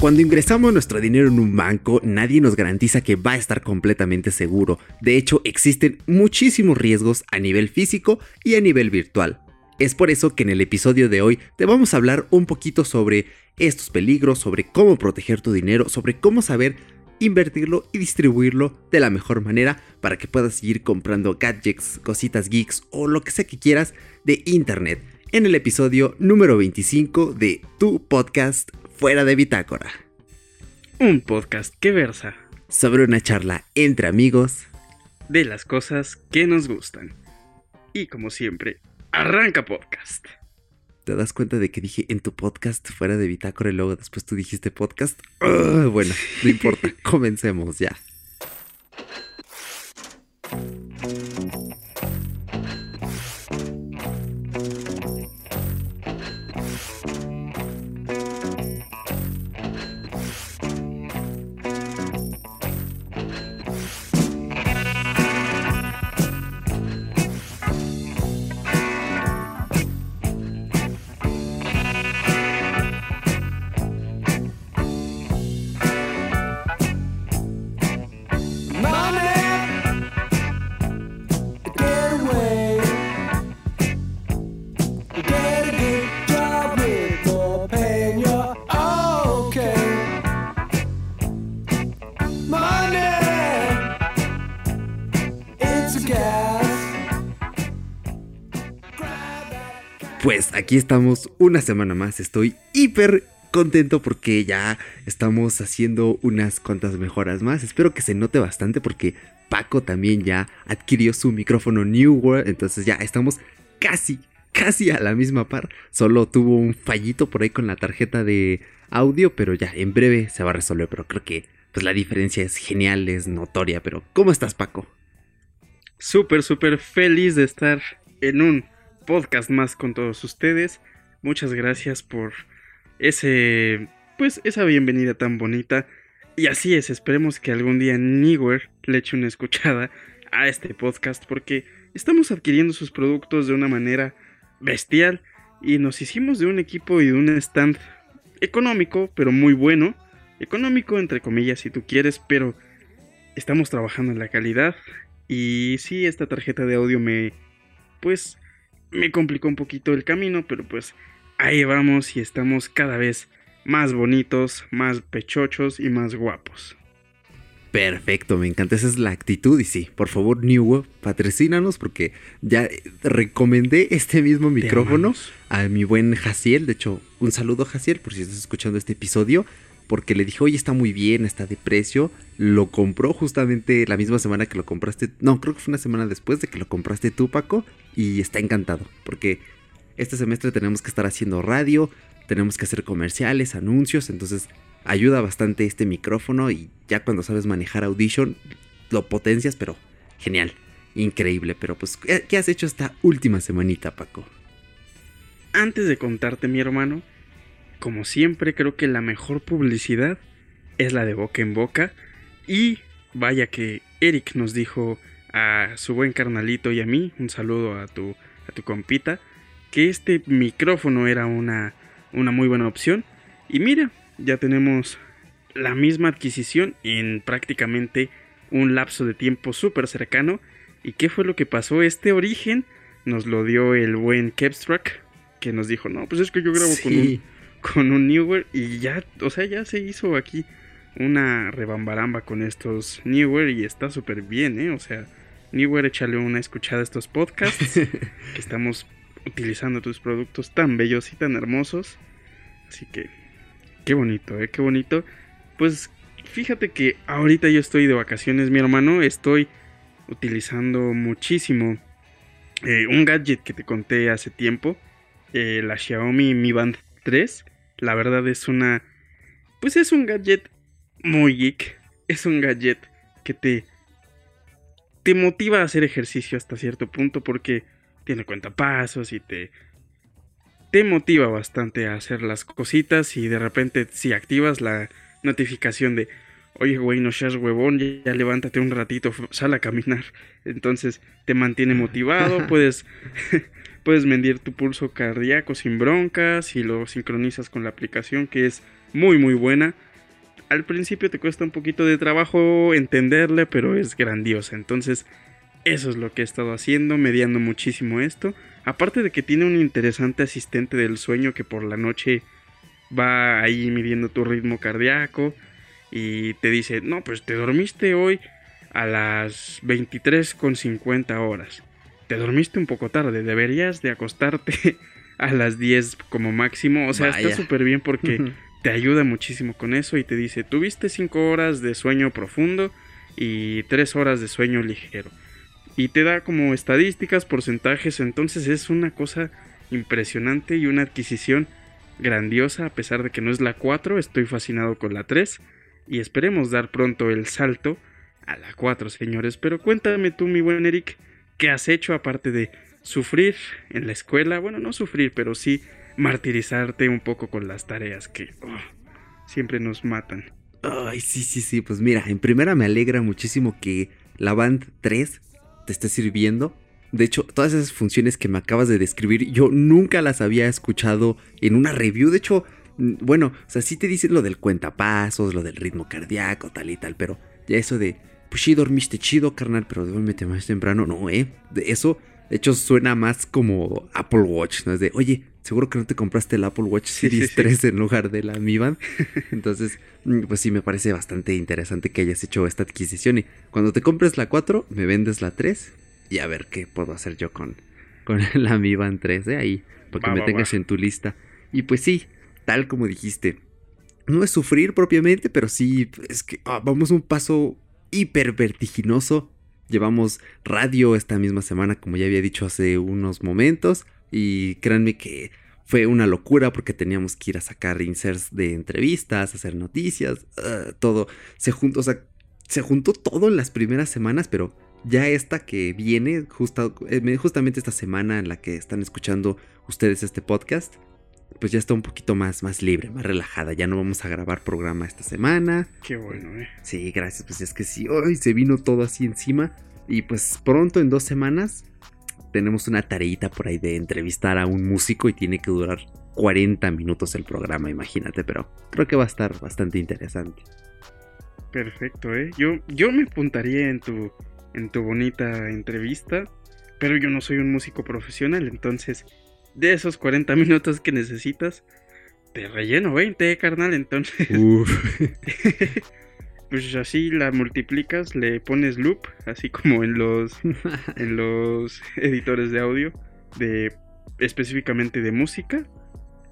Cuando ingresamos nuestro dinero en un banco, nadie nos garantiza que va a estar completamente seguro. De hecho, existen muchísimos riesgos a nivel físico y a nivel virtual. Es por eso que en el episodio de hoy te vamos a hablar un poquito sobre estos peligros, sobre cómo proteger tu dinero, sobre cómo saber invertirlo y distribuirlo de la mejor manera para que puedas seguir comprando gadgets, cositas geeks o lo que sea que quieras de internet en el episodio número 25 de tu podcast Fuera de Bitácora. Un podcast que versa sobre una charla entre amigos de las cosas que nos gustan. Y como siempre, arranca podcast. ¿Te das cuenta de que dije en tu podcast fuera de Bitácora y luego después tú dijiste podcast? Ah, bueno, no importa, comencemos ya. Aquí estamos una semana más. Estoy hiper contento porque ya estamos haciendo unas cuantas mejoras más. Espero que se note bastante porque Paco también ya adquirió su micrófono New World. Entonces ya estamos casi, casi a la misma par. Solo tuvo un fallito por ahí con la tarjeta de audio, pero ya en breve se va a resolver. Pero creo que pues la diferencia es genial, es notoria. Pero ¿cómo estás Paco? Súper, súper feliz de estar en un podcast más con todos ustedes. Muchas gracias por ese, pues, esa bienvenida tan bonita. Y así es, esperemos que algún día Niwer le eche una escuchada a este podcast porque estamos adquiriendo sus productos de una manera bestial y nos hicimos de un equipo y de un stand económico, pero muy bueno. Económico entre comillas si tú quieres, pero estamos trabajando en la calidad y sí, esta tarjeta de audio me pues me complicó un poquito el camino, pero pues ahí vamos y estamos cada vez más bonitos, más pechochos y más guapos. Perfecto, me encanta, esa es la actitud y sí, por favor New patrocínanos porque ya recomendé este mismo micrófono a mi buen Jaciel, de hecho un saludo Jaciel por si estás escuchando este episodio, porque le dije, oye, está muy bien, está de precio. Lo compró justamente la misma semana que lo compraste. No, creo que fue una semana después de que lo compraste tú, Paco. Y está encantado, porque este semestre tenemos que estar haciendo radio, tenemos que hacer comerciales, anuncios, entonces ayuda bastante este micrófono y ya cuando sabes manejar Audition, lo potencias, pero genial, increíble. Pero pues, ¿qué has hecho esta última semanita, Paco? Antes de contarte, mi hermano, como siempre, creo que la mejor publicidad es la de boca en boca. Y vaya que Eric nos dijo a su buen carnalito y a mí, un saludo a tu, a tu compita, que este micrófono era una, una muy buena opción. Y mira, ya tenemos la misma adquisición en prácticamente un lapso de tiempo súper cercano. ¿Y qué fue lo que pasó? Este origen nos lo dio el buen Kepstruck, que nos dijo, no, pues es que yo grabo con un con un Newer y ya, o sea, ya se hizo aquí una rebambaramba con estos Newer y está súper bien, ¿eh? O sea, Newer, échale una escuchada a estos podcasts que estamos utilizando tus productos tan bellos y tan hermosos. Así que, qué bonito, ¿eh? Qué bonito. Pues fíjate que ahorita yo estoy de vacaciones, mi hermano, estoy utilizando muchísimo eh, un gadget que te conté hace tiempo, eh, la Xiaomi Mi Band 3. La verdad es una... Pues es un gadget muy geek. Es un gadget que te... Te motiva a hacer ejercicio hasta cierto punto porque tiene cuenta pasos y te... Te motiva bastante a hacer las cositas y de repente si activas la notificación de oye, güey, no seas huevón, ya, levántate un ratito, sal a caminar. Entonces te mantiene motivado, puedes Puedes medir tu pulso cardíaco sin broncas y lo sincronizas con la aplicación que es muy muy buena. al principio te cuesta un poquito de trabajo entenderle, pero es grandiosa. Entonces, eso es lo que he estado haciendo, mediando muchísimo esto. Aparte de que tiene un interesante asistente del sueño que por la noche va ahí midiendo tu ritmo cardíaco y te dice, no, pues te dormiste hoy a las 23.50 horas. Te dormiste un poco tarde, deberías de acostarte a las 10 como máximo. O sea, está súper bien porque te ayuda muchísimo con eso y te dice, tuviste 5 horas de sueño profundo y 3 horas de sueño ligero. Y te da como estadísticas, porcentajes, entonces es una cosa impresionante y una adquisición grandiosa a pesar de que no es la 4, estoy fascinado con la 3 y esperemos dar pronto el salto a la 4, señores. Pero cuéntame tú, mi buen Eric, ¿qué has hecho aparte de sufrir en la escuela? Bueno, no sufrir, pero sí martirizarte un poco con las tareas que oh, siempre nos matan. Ay, sí, sí, sí, pues mira, en primera me alegra muchísimo que la Band 3 te esté sirviendo. De hecho, todas esas funciones que me acabas de describir, yo nunca las había escuchado en una review. De hecho, bueno, o sea, sí te dicen lo del cuentapasos, lo del ritmo cardíaco, tal y tal, pero ya eso de, pues sí dormiste chido, carnal, pero duérmete más temprano, no, ¿eh? De eso, de hecho, suena más como Apple Watch, ¿no? Es de, oye, seguro que no te compraste el Apple Watch Series 3 en lugar de la Mi Band. Entonces, mm, pues sí, me parece bastante interesante que hayas hecho esta adquisición. Y cuando te compres la 4, me vendes la 3 y a ver qué puedo hacer yo con, con la Mi Band 3, ¿eh? Ahí, porque me tengas en tu lista. Y pues sí, tal como dijiste, no es sufrir propiamente, pero sí es que ah, vamos un paso hiper vertiginoso. Llevamos radio esta misma semana, como ya había dicho hace unos momentos. Y créanme que fue una locura porque teníamos que ir a sacar inserts de entrevistas, hacer noticias, ah, todo. Se juntó, o sea, se juntó todo en las primeras semanas, pero ya esta que viene, eh, justamente esta semana en la que están escuchando ustedes este podcast, pues ya está un poquito más, más libre, más relajada. Ya no vamos a grabar programa esta semana. Qué bueno, eh. Sí, gracias. Pues es que sí, hoy se vino todo así encima. Y pues pronto, en dos semanas, tenemos una tareita por ahí de entrevistar a un músico y tiene que durar 40 minutos el programa, imagínate, pero creo que va a estar bastante interesante. Perfecto, ¿eh? Yo, yo me apuntaría en tu, en tu bonita entrevista, pero yo no soy un músico profesional, entonces de esos 40 minutos que necesitas, te relleno 20, carnal, entonces... pues así la multiplicas, le pones loop, así como en los en los editores de audio de específicamente de música.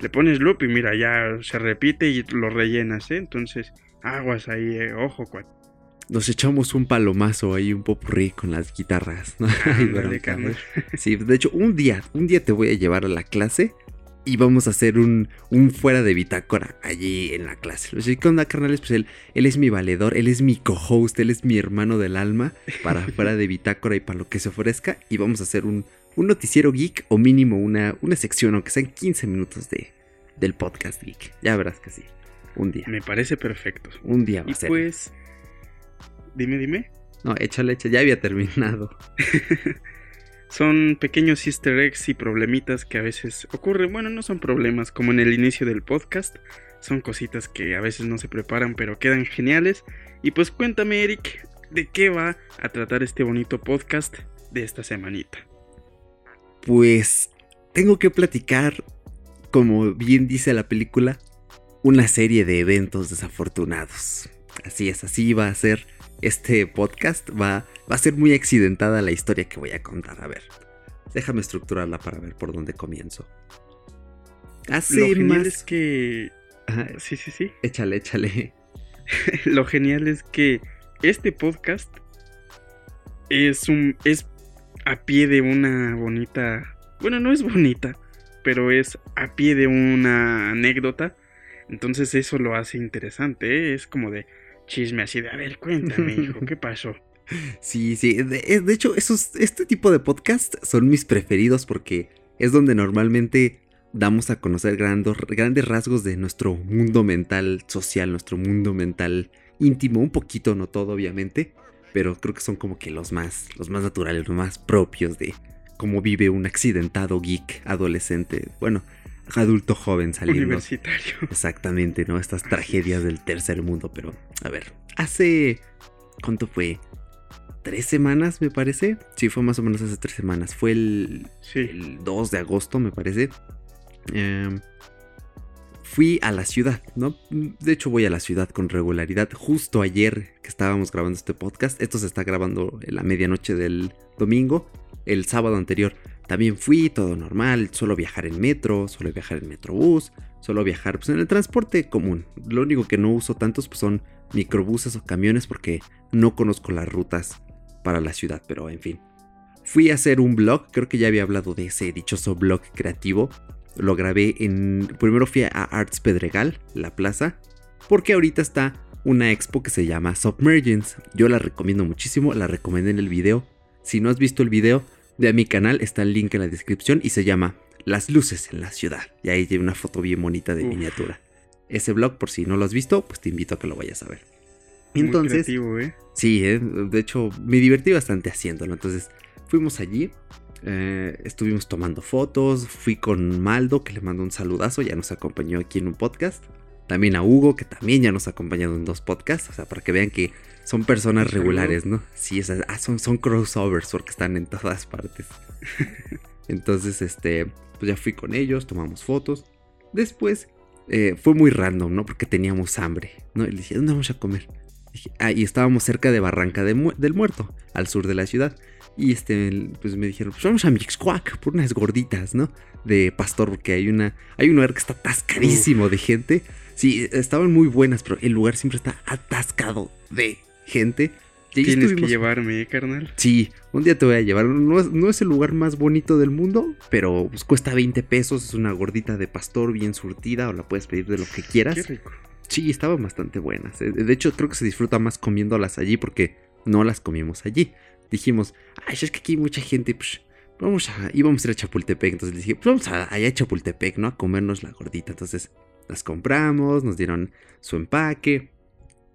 Le pones loop y mira, ya se repite y lo rellenas, ¿eh? Entonces, aguas ahí, eh, ojo, cuat. Nos echamos un palomazo ahí, un popurrí con las guitarras, ¿no? sí, de hecho, un día, un día te voy a llevar a la clase y vamos a hacer un, un fuera de bitácora allí en la clase. Los ¿qué onda, carnales? Pues él, él es mi valedor, él es mi co-host, él es mi hermano del alma para fuera de bitácora y para lo que se ofrezca. Y vamos a hacer un, un noticiero geek o mínimo una, una sección, aunque sean 15 minutos de, del podcast geek. Ya verás que sí. Un día. Me parece perfecto. Un día va a ser. Pues. Dime, dime. No, échale, échale, ya había terminado. Son pequeños easter eggs y problemitas que a veces ocurren. Bueno, no son problemas como en el inicio del podcast. Son cositas que a veces no se preparan pero quedan geniales. Y pues cuéntame Eric, ¿de qué va a tratar este bonito podcast de esta semanita? Pues tengo que platicar, como bien dice la película, una serie de eventos desafortunados. Así es, así va a ser este podcast va, va a ser muy accidentada la historia que voy a contar. A ver, déjame estructurarla para ver por dónde comienzo. Hace Lo genial es que... Sí, sí, sí. Échale, échale. Lo genial es que este podcast es un... es a pie de una bonita... Bueno, no es bonita, pero es a pie de una anécdota. Entonces eso lo hace interesante. ¿eh? Es como de chisme así de, a ver, cuéntame, hijo, ¿qué pasó? Sí, sí, de, hecho, esos, este tipo de podcast son mis preferidos porque es donde normalmente damos a conocer grandes, grandes rasgos de nuestro mundo mental social, nuestro mundo mental íntimo, un poquito, no todo obviamente, pero creo que son como que los más, los más naturales, los más propios de cómo vive un accidentado geek adolescente. Bueno, adulto joven saliendo. Universitario. Exactamente, ¿no? Estas tragedias del tercer mundo. Pero, a ver, hace. ¿Cuánto fue? ¿Tres semanas, me parece? Sí, fue más o menos hace tres semanas. Fue el, Sí. el 2 de agosto, me parece. Em, fui a la ciudad, ¿no? De hecho, voy a la ciudad con regularidad. Justo ayer que estábamos grabando este podcast, esto se está grabando en la medianoche del domingo. El sábado anterior también fui, todo normal. Solo viajar en metro, solo viajar en metrobús, solo viajar pues, en el transporte común. Lo único que no uso tantos pues, son microbuses o camiones porque no conozco las rutas para la ciudad, pero en fin. Fui a hacer un blog, creo que ya había hablado de ese dichoso blog creativo. Lo grabé en... Primero fui a Arts Pedregal, la plaza, porque ahorita está una expo que se llama Submergence. Yo la recomiendo muchísimo, la recomendé en el video. Si no has visto el video, de mi canal está el link en la descripción y se llama Las luces en la ciudad. Y ahí tiene una foto bien bonita de Uf. miniatura. Ese blog, por si no lo has visto, pues te invito a que lo vayas a ver. Muy Entonces, creativo, ¿eh? Sí, eh, de hecho me divertí bastante haciéndolo. Entonces fuimos allí, eh, estuvimos tomando fotos, fui con Maldo que le mandó un saludazo, ya nos acompañó aquí en un podcast. También a Hugo que también ya nos ha acompañado en dos podcasts, o sea, para que vean que son personas regulares, ¿no? Sí, sea, ah, son, son crossovers porque están en todas partes. Entonces, este, pues ya fui con ellos, tomamos fotos. Después eh, fue muy random, ¿no? Porque teníamos hambre, ¿no? Y le dije, ¿dónde vamos a comer? Dije, ah, y estábamos cerca de Barranca de Mu- del Muerto, al sur de la ciudad. Y este, pues me dijeron, pues vamos a Mixcuac por unas gorditas, ¿no? De pastor, porque hay una, hay un lugar que está atascadísimo de gente. Sí, estaban muy buenas, pero el lugar siempre está atascado de gente. Y Tienes que llevarme, ¿eh, carnal? Sí, un día te voy a llevar. No es, no es el lugar más bonito del mundo, pero pues, cuesta 20 pesos. Es una gordita de pastor bien surtida o la puedes pedir de lo que quieras. Qué rico. Sí, estaban bastante buenas. eh. De hecho, creo que se disfruta más comiéndolas allí porque no las comimos allí. Dijimos, ay, es que aquí hay mucha gente, pues vamos a, íbamos a ir a Chapultepec. Entonces les dije, pues vamos a, allá a Chapultepec, ¿no? A comernos la gordita. Entonces las compramos, nos dieron su empaque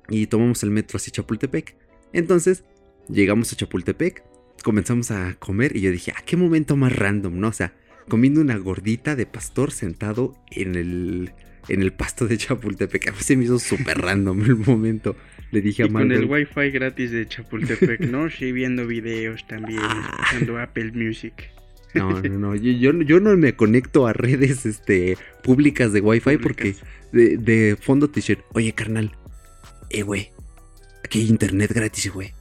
y tomamos el metro hacia Chapultepec. Entonces llegamos a Chapultepec, comenzamos a comer y yo dije, ah, qué momento más random, ¿no? O sea, comiendo una gordita de pastor sentado en el, en el pasto de Chapultepec. A mí se me hizo súper random el momento. Le dije Y a con el Marvel, wifi gratis de Chapultepec, ¿no? Sí, viendo videos también, Ah. escuchando Apple Music. No, no, no. Yo, yo, yo no me conecto a redes este, públicas de Wi-Fi porque de, de fondo te dicen, oye, carnal, eh, güey, aquí hay internet gratis, güey.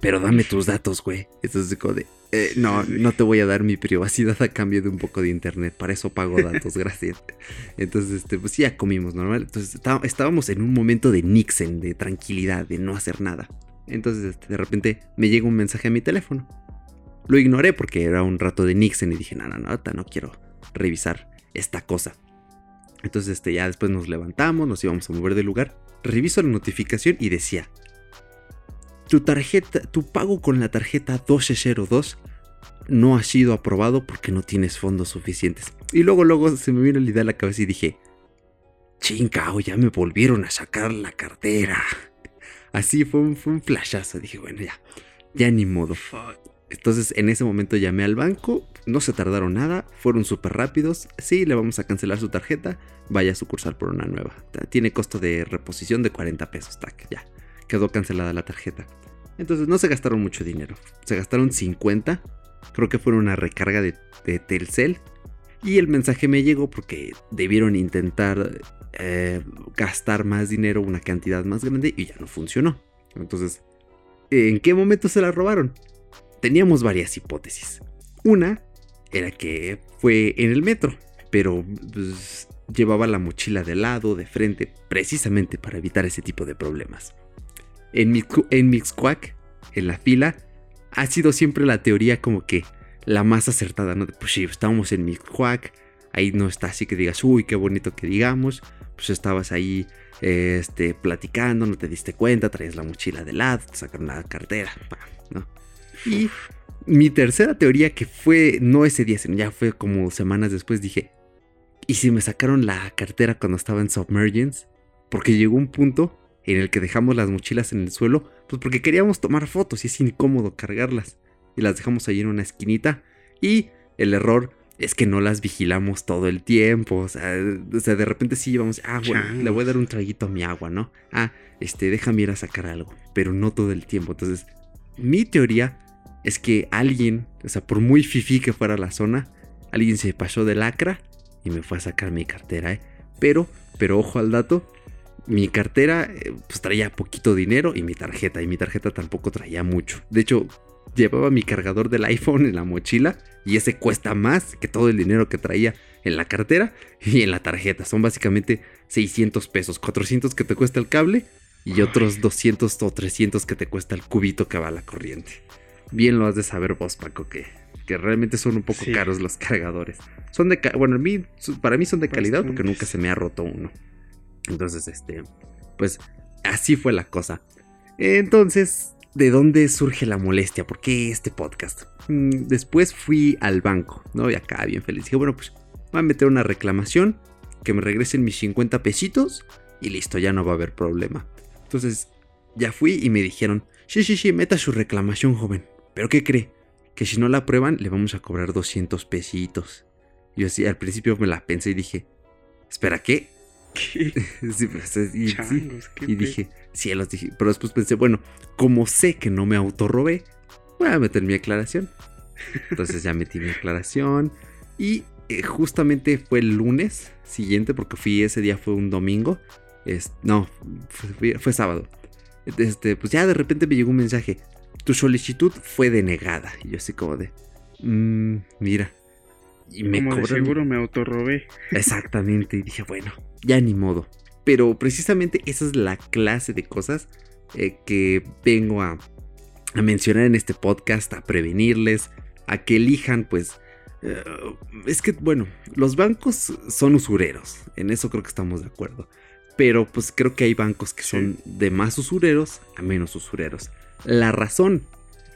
Pero dame tus datos, güey. Entonces, como de, "Eh, no, no te voy a dar mi privacidad a cambio de un poco de internet. Para eso pago datos, gracias. Entonces, este, pues ya comimos normal. Entonces, está- estábamos en un momento de Nixon, de tranquilidad, de no hacer nada. Entonces, este, de repente me llega un mensaje a mi teléfono. Lo ignoré porque era un rato de Nixon y dije, no, no, no, no quiero revisar esta cosa. Entonces, este, ya después nos levantamos, nos íbamos a mover del lugar. Reviso la notificación y decía: Tu tarjeta, tu pago con la tarjeta 1202 no ha sido aprobado porque no tienes fondos suficientes. Y luego, luego se me vino la idea a la cabeza y dije: Chincao, ya me volvieron a sacar la cartera. Así fue un, fue un flashazo. Dije, bueno, ya, ya ni modo. Entonces en ese momento llamé al banco, no se tardaron nada, fueron súper rápidos. Sí, le vamos a cancelar su tarjeta, vaya a sucursal por una nueva. Tiene costo de reposición de 40 pesos, tac, ya. Quedó cancelada la tarjeta. Entonces no se gastaron mucho dinero, se gastaron 50, creo que fue una recarga de, de Telcel. Y el mensaje me llegó porque debieron intentar eh, gastar más dinero, una cantidad más grande, y ya no funcionó. Entonces, ¿en qué momento se la robaron? Teníamos varias hipótesis. Una era que fue en el metro, pero pues, llevaba la mochila de lado, de frente, precisamente para evitar ese tipo de problemas. En, Mixcu- en Mixcuac, en la fila, ha sido siempre la teoría como que la más acertada, ¿no? Pues sí, estábamos en Mixcuac, ahí no está así que digas, uy, qué bonito que digamos, pues estabas ahí este, platicando, no te diste cuenta, traías la mochila de lado, te sacaron la cartera, ¿no? Y mi tercera teoría, que fue no ese día, sino ya fue como semanas después, dije, ¿y si me sacaron la cartera cuando estaba en Submergence? Porque llegó un punto en el que dejamos las mochilas en el suelo, pues porque queríamos tomar fotos y es incómodo cargarlas. Y las dejamos ahí en una esquinita. Y el error es que no las vigilamos todo el tiempo. O sea, de repente sí vamos, ah, bueno, le voy a dar un traguito a mi agua, ¿no? Ah, este, déjame ir a sacar algo, pero no todo el tiempo. Entonces, mi teoría es que alguien, o sea, por muy fifi que fuera la zona, alguien se pasó de lacra y me fue a sacar mi cartera, ¿eh? Pero, pero ojo al dato, mi cartera eh, pues traía poquito dinero y mi tarjeta, y mi tarjeta tampoco traía mucho. De hecho, llevaba mi cargador del iPhone en la mochila y ese cuesta más que todo el dinero que traía en la cartera y en la tarjeta. Son básicamente 600 pesos, 400 que te cuesta el cable y otros 200 o 300 que te cuesta el cubito que va a la corriente. Bien lo has de saber vos, Paco, que, que realmente son un poco caros los cargadores. Son de, bueno, para mí son de calidad porque nunca se me ha roto uno. Entonces, este, pues así fue la cosa. Entonces, ¿de dónde surge la molestia? ¿Por qué este podcast? Mm, después fui al banco, ¿no? Y acá bien feliz. Dije, bueno, pues voy a meter una reclamación, que me regresen mis 50 pesitos y listo, ya no va a haber problema. Entonces, ya fui y me dijeron, sí, sí, sí, meta su reclamación, joven. ¿Pero qué cree? Que si no la aprueban, le vamos a cobrar 200 pesitos. Yo así, al principio me la pensé y dije, ¿espera qué? Pues, y, dije, cielos, dije, pero después pensé, bueno, como sé que no me autorrobé, voy a meter mi aclaración. Entonces ya metí mi aclaración y eh, justamente fue el lunes siguiente, porque fui ese día fue un domingo, es, no, fue, sábado. Este, pues ya de repente me llegó un mensaje, tu solicitud fue denegada. Y yo así como de, mmm, mira. Y me como seguro me autorrobé. Exactamente, y dije, bueno, ya ni modo. Pero precisamente esa es la clase de cosas eh, que vengo a, mencionar en este podcast, a prevenirles, a que elijan, pues... Eh, es que, bueno, los bancos son usureros, en eso creo que estamos de acuerdo. Pero pues creo que hay bancos que son de más usureros a menos usureros. La razón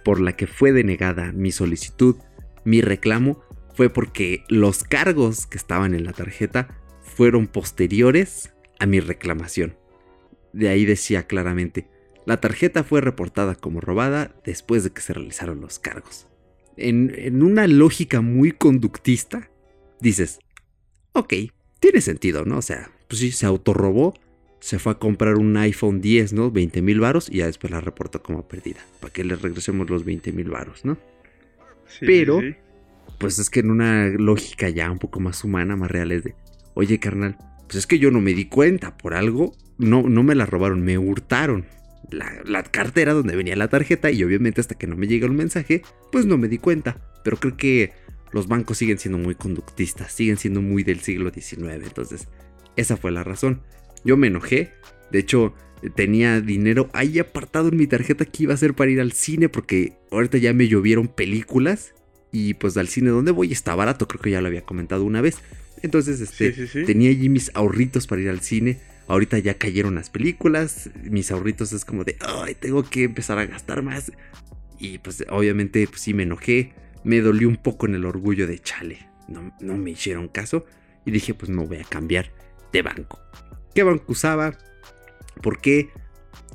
por la que fue denegada mi solicitud, mi reclamo, fue porque los cargos que estaban en la tarjeta fueron posteriores a mi reclamación. De ahí decía claramente, la tarjeta fue reportada como robada después de que se realizaron los cargos. En, una lógica muy conductista, dices, ok, tiene sentido, ¿no? O sea, pues sí, se autorrobó, se fue a comprar un iPhone 10, ¿no? 20 mil varos y ya después la reportó como perdida. Para que le regresemos los 20 mil varos, ¿no? Pero, pues es que en una lógica ya un poco más humana, más real es de, oye carnal, pues es que yo no me di cuenta por algo, no, no me la robaron, me hurtaron. La, la, cartera donde venía la tarjeta y obviamente hasta que no me llega el mensaje, pues no me di cuenta. Pero creo que los bancos siguen siendo muy conductistas, siguen siendo muy del siglo XIX. Entonces, esa fue la razón. Yo me enojé. De hecho, tenía dinero ahí apartado en mi tarjeta que iba a ser para ir al cine porque ahorita ya me llovieron películas. Y pues al cine donde voy está barato, creo que ya lo había comentado una vez. Entonces, este, tenía allí mis ahorritos para ir al cine. Ahorita ya cayeron las películas. Mis ahorritos es como de, ay, tengo que empezar a gastar más. Y pues obviamente pues, sí me enojé. Me dolió un poco en el orgullo de chale. No, no me hicieron caso. Y dije, pues me voy a cambiar de banco. ¿Qué banco usaba? Porque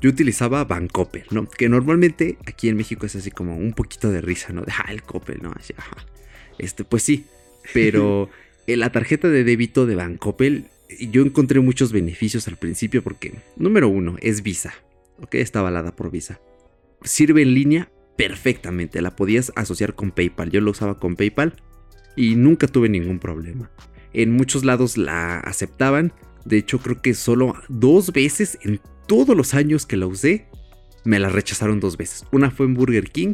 yo utilizaba Bancoppel, ¿no? Que normalmente aquí en México es así como un poquito de risa, ¿no? De, ah, el Coppel, ¿no? Así, Este, pues sí, pero en la tarjeta de débito de Bancoppel yo encontré muchos beneficios al principio porque, número uno, es Visa, ¿ok? Está avalada por Visa. Sirve en línea perfectamente, la podías asociar con PayPal, yo lo usaba con PayPal y nunca tuve ningún problema. En muchos lados la aceptaban. De hecho, creo que solo dos veces en todos los años que la usé, me la rechazaron dos veces. Una fue en Burger King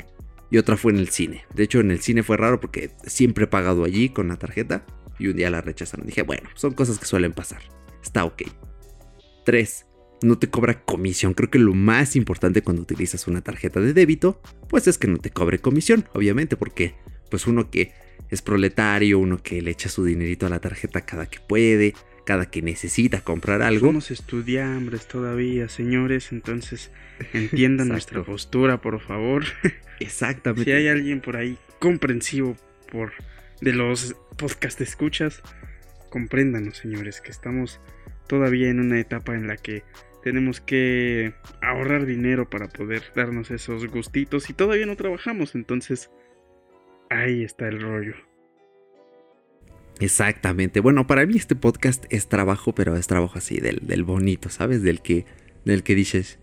y otra fue en el cine. De hecho, en el cine fue raro porque siempre he pagado allí con la tarjeta y un día la rechazaron. Dije, bueno, son cosas que suelen pasar. Está ok. 3. No te cobra comisión. Creo que lo más importante cuando utilizas una tarjeta de débito, pues es que no te cobre comisión, obviamente, porque pues uno que es proletario, uno que le echa su dinerito a la tarjeta cada que puede, cada que necesita comprar algo. Somos estudiambres todavía, señores, entonces entiendan nuestra postura, por favor. Exactamente. Si hay alguien por ahí comprensivo por de los podcast escuchas, compréndanos, señores, que estamos todavía en una etapa en la que tenemos que ahorrar dinero para poder darnos esos gustitos y todavía no trabajamos, entonces Ahí está el rollo. Exactamente. Bueno, para mí este podcast es trabajo, pero es trabajo así, del, del bonito, ¿sabes? Del que, del que dices,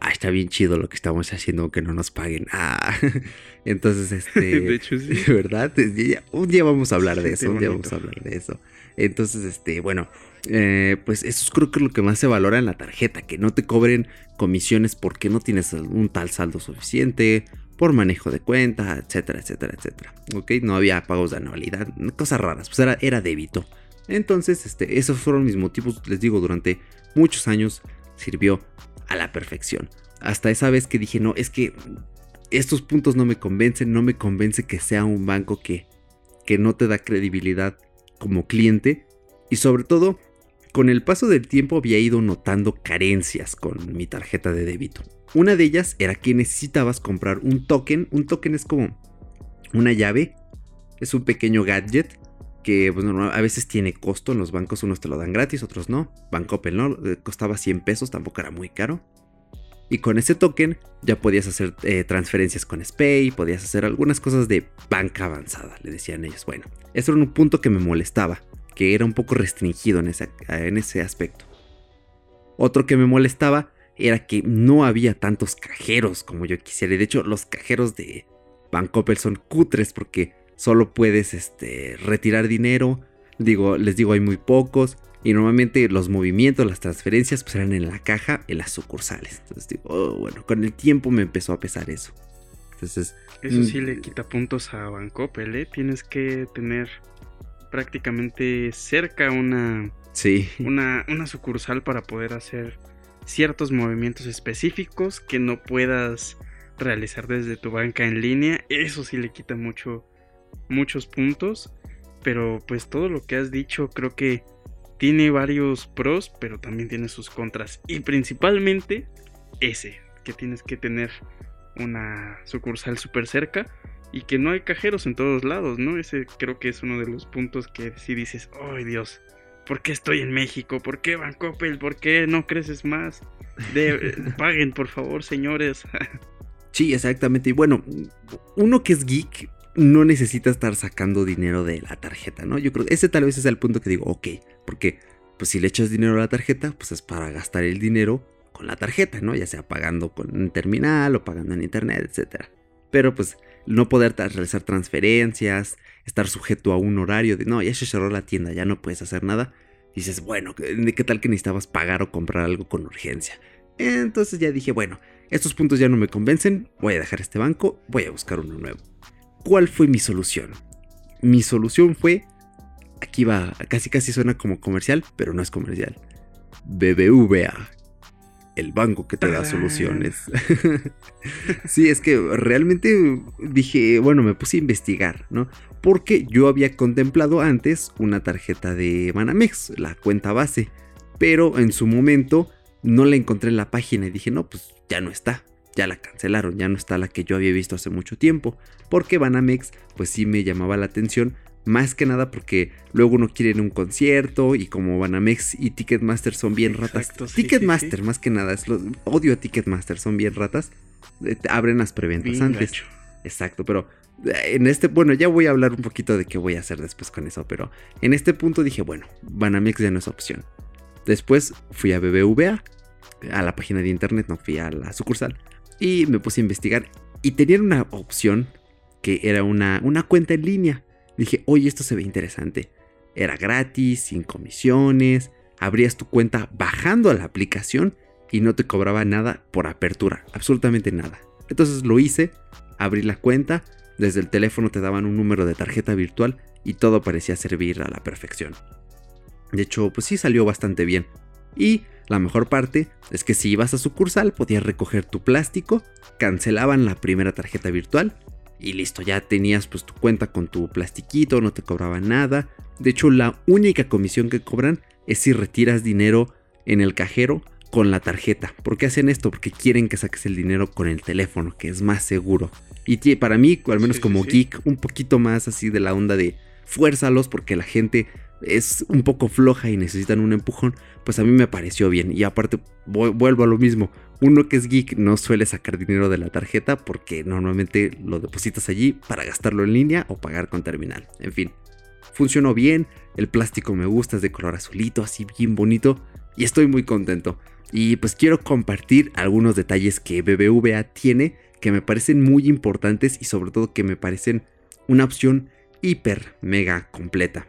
ah, está bien chido lo que estamos haciendo, aunque no nos paguen. Ah, entonces, este. De hecho, sí. ¿Verdad? Un día vamos a hablar de eso, un día vamos a hablar de eso. Entonces, este, bueno, eh, pues eso creo que es lo que más se valora en la tarjeta, que no te cobren comisiones porque no tienes un tal saldo suficiente, por manejo de cuenta, etcétera, etcétera, etcétera. Ok, no había pagos de anualidad, cosas raras, pues era, era débito. Entonces, este, esos fueron mis motivos, les digo, durante muchos años sirvió a la perfección. Hasta esa vez que dije, no, es que estos puntos no me convencen, no me convence que sea un banco que, que no te da credibilidad como cliente. Y sobre todo, con el paso del tiempo había ido notando carencias con mi tarjeta de débito. Una de ellas era que necesitabas comprar un token. Un token es como una llave. Es un pequeño gadget que pues, a veces tiene costo en los bancos, unos te lo dan gratis, otros no. Bancoppel no, eh, costaba 100 pesos, tampoco era muy caro. Y con ese token ya podías hacer eh, transferencias con SPAY, podías hacer algunas cosas de banca avanzada, le decían ellos. Bueno, eso era un punto que me molestaba, que era un poco restringido en ese, en ese aspecto. Otro que me molestaba era que no había tantos cajeros como yo quisiera. De hecho, los cajeros de Bancoppel son cutres porque solo puedes este, retirar dinero. Digo, les digo, hay muy pocos. Y normalmente los movimientos, las transferencias, pues eran en la caja, en las sucursales. Entonces digo, oh, bueno, con el tiempo me empezó a pesar eso. Entonces. Eso sí mm, le quita puntos a Bancoppel, ¿eh? Tienes que tener prácticamente cerca una. Sí. Una, una sucursal para poder hacer ciertos movimientos específicos que no puedas realizar desde tu banca en línea. Eso sí le quita mucho muchos puntos, pero pues todo lo que has dicho creo que tiene varios pros, pero también tiene sus contras. Y principalmente ese, que tienes que tener una sucursal súper cerca y que no hay cajeros en todos lados, ¿no? Ese creo que es uno de los puntos que si dices, ¡ay Dios! ¿Por qué estoy en México? ¿Por qué Bancoppel? ¿Por qué no creces más? De, paguen, por favor, señores. sí, exactamente. Y bueno, uno que es geek no necesita estar sacando dinero de la tarjeta, ¿no? Yo creo que ese tal vez es el punto que digo, ok, porque pues si le echas dinero a la tarjeta, pues es para gastar el dinero con la tarjeta, ¿no? Ya sea pagando con un terminal o pagando en internet, etc. Pero pues no poder realizar transferencias, estar sujeto a un horario de, no, ya se cerró la tienda, ya no puedes hacer nada. dices, bueno, ¿qué tal que necesitabas pagar o comprar algo con urgencia? Entonces ya dije, bueno, estos puntos ya no me convencen, voy a dejar este banco, voy a buscar uno nuevo. ¿Cuál fue mi solución? Mi solución fue, aquí va, casi casi suena como comercial, pero no es comercial. BBVA, el banco que te da soluciones. sí, es que realmente dije, bueno, me puse a investigar, ¿no? Porque yo había contemplado antes una tarjeta de Manamex, la cuenta base, pero en su momento no la encontré en la página y dije, no, pues ya no está ya la cancelaron, ya no está la que yo había visto hace mucho tiempo, porque Banamex pues sí me llamaba la atención, más que nada porque luego uno quiere ir a un concierto y como Banamex y Ticketmaster son bien ratas, Ticketmaster más que nada, es lo, odio a Ticketmaster, son bien ratas, eh, abren las preventas antes. Exacto, pero eh, en este, bueno, ya voy a hablar un poquito de qué voy a hacer después con eso, pero en este punto dije, bueno, Banamex ya no es opción. Después fui a BBVA, a la página de internet, no fui a la sucursal. Y me puse a investigar y tenían una opción que era una, una cuenta en línea. Dije, oye, esto se ve interesante. Era gratis, sin comisiones, abrías tu cuenta bajando a la aplicación y no te cobraba nada por apertura, absolutamente nada. Entonces lo hice, abrí la cuenta, desde el teléfono te daban un número de tarjeta virtual y todo parecía servir a la perfección. De hecho, pues sí salió bastante bien. Y la mejor parte es que si ibas a sucursal podías recoger tu plástico, cancelaban la primera tarjeta virtual y listo, ya tenías pues tu cuenta con tu plastiquito, no te cobraban nada. De hecho, la única comisión que cobran es si retiras dinero en el cajero con la tarjeta. ¿Por qué hacen esto? Porque quieren que saques el dinero con el teléfono, que es más seguro. Y para mí, al menos como geek, un poquito más así de la onda de fuérzalos porque la gente es un poco floja y necesitan un empujón, pues a mí me pareció bien. Y aparte, vuelvo a lo mismo. Uno que es geek no suele sacar dinero de la tarjeta porque normalmente lo depositas allí para gastarlo en línea o pagar con terminal. En fin. funcionó bien, el plástico me gusta, es de color azulito, así bien bonito y estoy muy contento. Y pues quiero compartir algunos detalles que BBVA tiene que me parecen muy importantes y sobre todo que me parecen una opción hiper mega completa.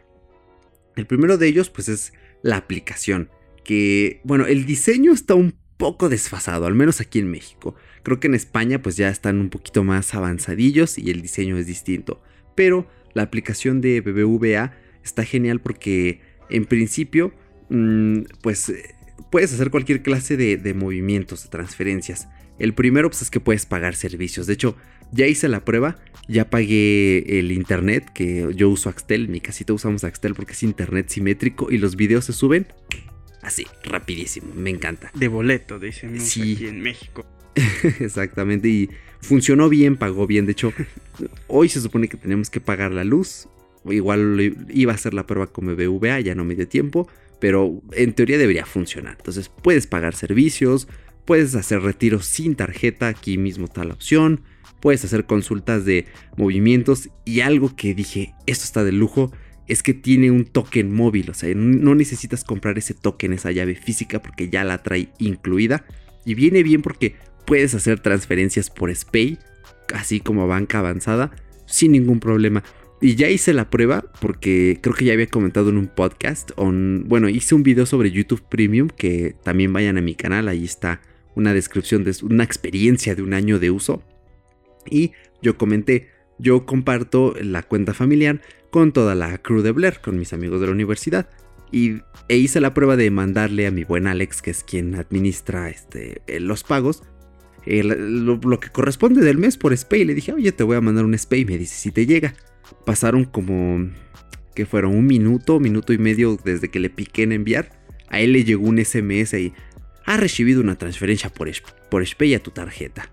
El primero de ellos pues es la aplicación, que bueno, el diseño está un poco desfasado, al menos aquí en México. Creo que en España pues ya están un poquito más avanzadillos y el diseño es distinto. Pero la aplicación de BBVA está genial porque en principio mm, pues puedes hacer cualquier clase de, movimientos, de transferencias. El primero pues es que puedes pagar servicios. De hecho, ya hice la prueba, ya pagué el internet, que yo uso Axtel, en mi casita usamos Axtel porque es internet simétrico y los videos se suben así, rapidísimo, me encanta. De boleto, dicen aquí en México. Exactamente, y funcionó bien, pagó bien. De hecho, hoy se supone que teníamos que pagar la luz. Igual iba a hacer la prueba con BBVA, ya no me dio tiempo, pero en teoría debería funcionar. Entonces puedes pagar servicios, puedes hacer retiros sin tarjeta, aquí mismo está la opción, puedes hacer consultas de movimientos y algo que dije, esto está de lujo, es que tiene un token móvil, o sea, no necesitas comprar ese token, esa llave física, porque ya la trae incluida. Y viene bien porque puedes hacer transferencias por SPAY, así como banca avanzada, sin ningún problema. Y ya hice la prueba porque creo que ya había comentado en un podcast. bueno, hice un video sobre YouTube Premium que también vayan a mi canal. Ahí está una descripción de una experiencia de un año de uso. Y yo comenté, yo comparto la cuenta familiar con toda la crew de Blair, con mis amigos de la universidad. Y e hice la prueba de mandarle a mi buen Alex, que es quien administra este, eh, los pagos, eh, lo, que corresponde del mes por SPAY. Le dije, oye, te voy a mandar un SPAY. Me dice si te llega. Pasaron como, que fueron un minuto, minuto y medio desde que le piqué en enviar. A él le llegó un SMS y ha recibido una transferencia por, por a tu tarjeta.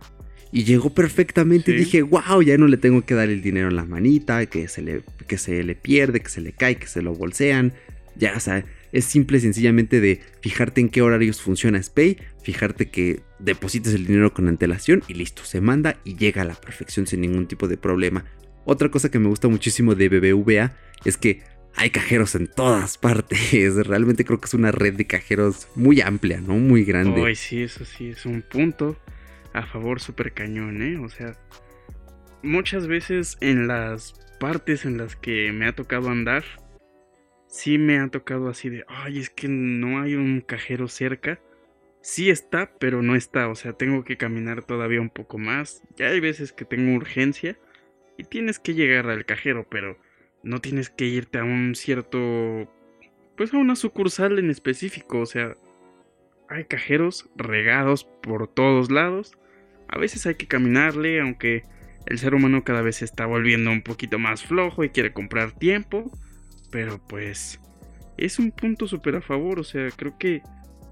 Y llegó perfectamente. y Dije, wow, ya no le tengo que dar el dinero en la manita, que se, le, que se le pierde, que se le cae, que se lo bolsean. Ya, o sea, es simple sencillamente de fijarte en qué horarios funciona SPAY, fijarte que deposites el dinero con antelación y listo, se manda y llega a la perfección sin ningún tipo de problema. Otra cosa que me gusta muchísimo de BBVA es que hay cajeros en todas partes. Realmente creo que es una red de cajeros muy amplia, ¿no? Muy grande. Ay, sí, eso sí, es un punto a favor súper cañón, ¿eh? O sea, muchas veces en las partes en las que me ha tocado andar, sí me ha tocado así de, ay, es que no hay un cajero cerca. Sí está, pero no está, o sea, tengo que caminar todavía un poco más. Ya hay veces que tengo urgencia y tienes que llegar al cajero, pero no tienes que irte a un cierto, pues a una sucursal en específico, o sea, hay cajeros regados por todos lados a veces hay que caminarle, aunque el ser humano cada vez se está volviendo un poquito más flojo y quiere comprar tiempo. Pero pues es un punto súper a favor. O sea, creo que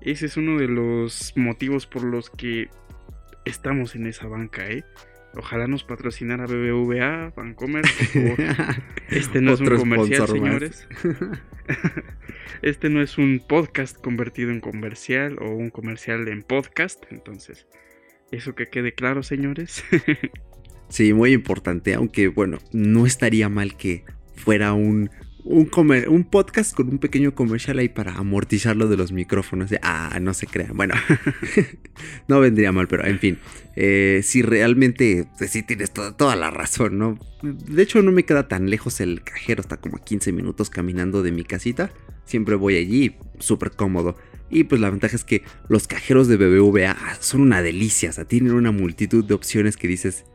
ese es uno de los motivos por los que estamos en esa banca, ¿eh? Ojalá nos patrocinara BBVA, Bancomer. Este no es un comercial, señores. este no es un podcast convertido en comercial o un comercial en podcast. Entonces, eso que quede claro, señores. sí, muy importante, aunque bueno, no estaría mal que fuera un, un, un podcast con un pequeño comercial ahí para amortizar lo de los micrófonos. Ah, no se crean. Bueno, no vendría mal, pero en fin. Eh, si realmente, pues sí tienes toda, toda, la razón, ¿no? De hecho, no me queda tan lejos el cajero, está como a 15 minutos caminando de mi casita. Siempre voy allí, súper cómodo. Y pues la ventaja es que los cajeros de BBVA son una delicia, o sea, tienen una multitud de opciones que dices,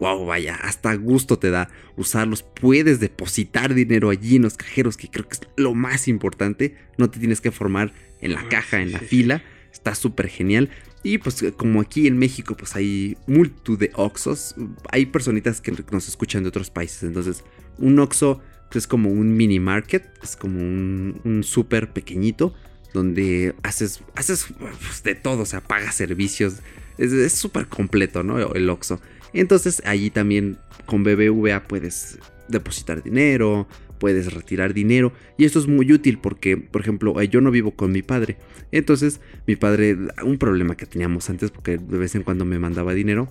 wow, vaya, hasta gusto te da usarlos. Puedes depositar dinero allí en los cajeros, que creo que es lo más importante. No te tienes que formar en la caja, en la fila. Está súper genial. Y pues como aquí en México pues hay multitud de Oxos, hay personitas que nos escuchan de otros países. Entonces un Oxo pues, es como un mini market, es como un, un súper pequeñito donde haces, haces pues, de todo, o sea, pagas servicios. Es súper completo, ¿no? El Oxxo. Entonces allí también con BBVA puedes depositar dinero, puedes retirar dinero. Y esto es muy útil porque, por ejemplo, yo no vivo con mi padre. Entonces, mi padre, un problema que teníamos antes, porque de vez en cuando me mandaba dinero,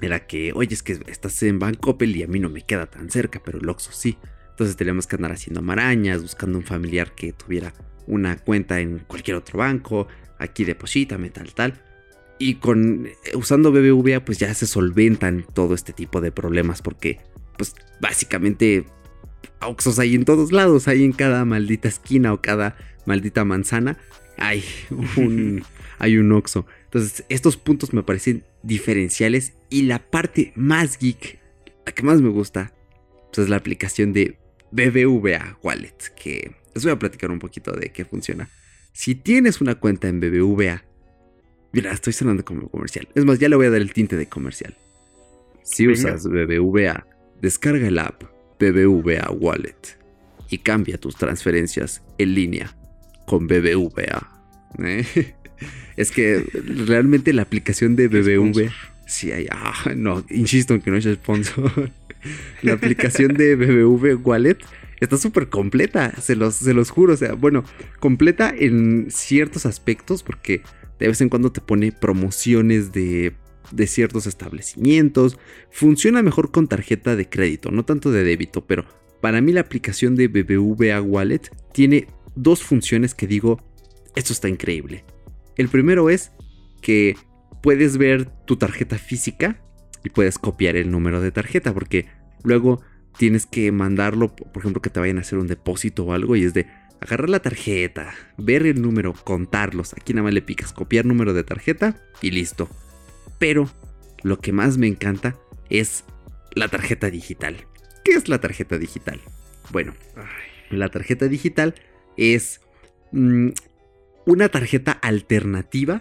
era que, oye, es que estás en Bancoppel y a mí no me queda tan cerca, pero el Oxxo sí. Entonces teníamos que andar haciendo marañas, buscando un familiar que tuviera una cuenta en cualquier otro banco, aquí deposítame, tal, tal. Y con usando BBVA pues ya se solventan todo este tipo de problemas porque pues básicamente Oxos hay en todos lados, hay en cada maldita esquina o cada maldita manzana hay un hay un Oxo. Entonces, estos puntos me parecen diferenciales y la parte más geek, la que más me gusta, pues es la aplicación de BBVA Wallet, que les voy a platicar un poquito de qué funciona. Si tienes una cuenta en BBVA, mira, estoy sonando como comercial. Es más, ya le voy a dar el tinte de comercial. Si usas BBVA, descarga el app BBVA Wallet y cambia tus transferencias en línea con BBVA. ¿eh? Es que realmente la aplicación de BBVA. Sí, hay. Ah, no, insisto en que no es sponsor. la aplicación de BBV Wallet está súper completa, se los, se los juro. O sea, bueno, completa en ciertos aspectos porque de vez en cuando te pone promociones de, de ciertos establecimientos. Funciona mejor con tarjeta de crédito, no tanto de débito, pero para mí la aplicación de BBVA Wallet tiene dos funciones que digo, esto está increíble. El primero es que puedes ver tu tarjeta física y puedes copiar el número de tarjeta porque luego tienes que mandarlo, por ejemplo, que te vayan a hacer un depósito o algo y es de agarrar la tarjeta, ver el número, contarlos. Aquí nada más le picas copiar número de tarjeta y listo. Pero lo que más me encanta es la tarjeta digital. ¿Qué es la tarjeta digital? Bueno, la tarjeta digital es mm, una tarjeta alternativa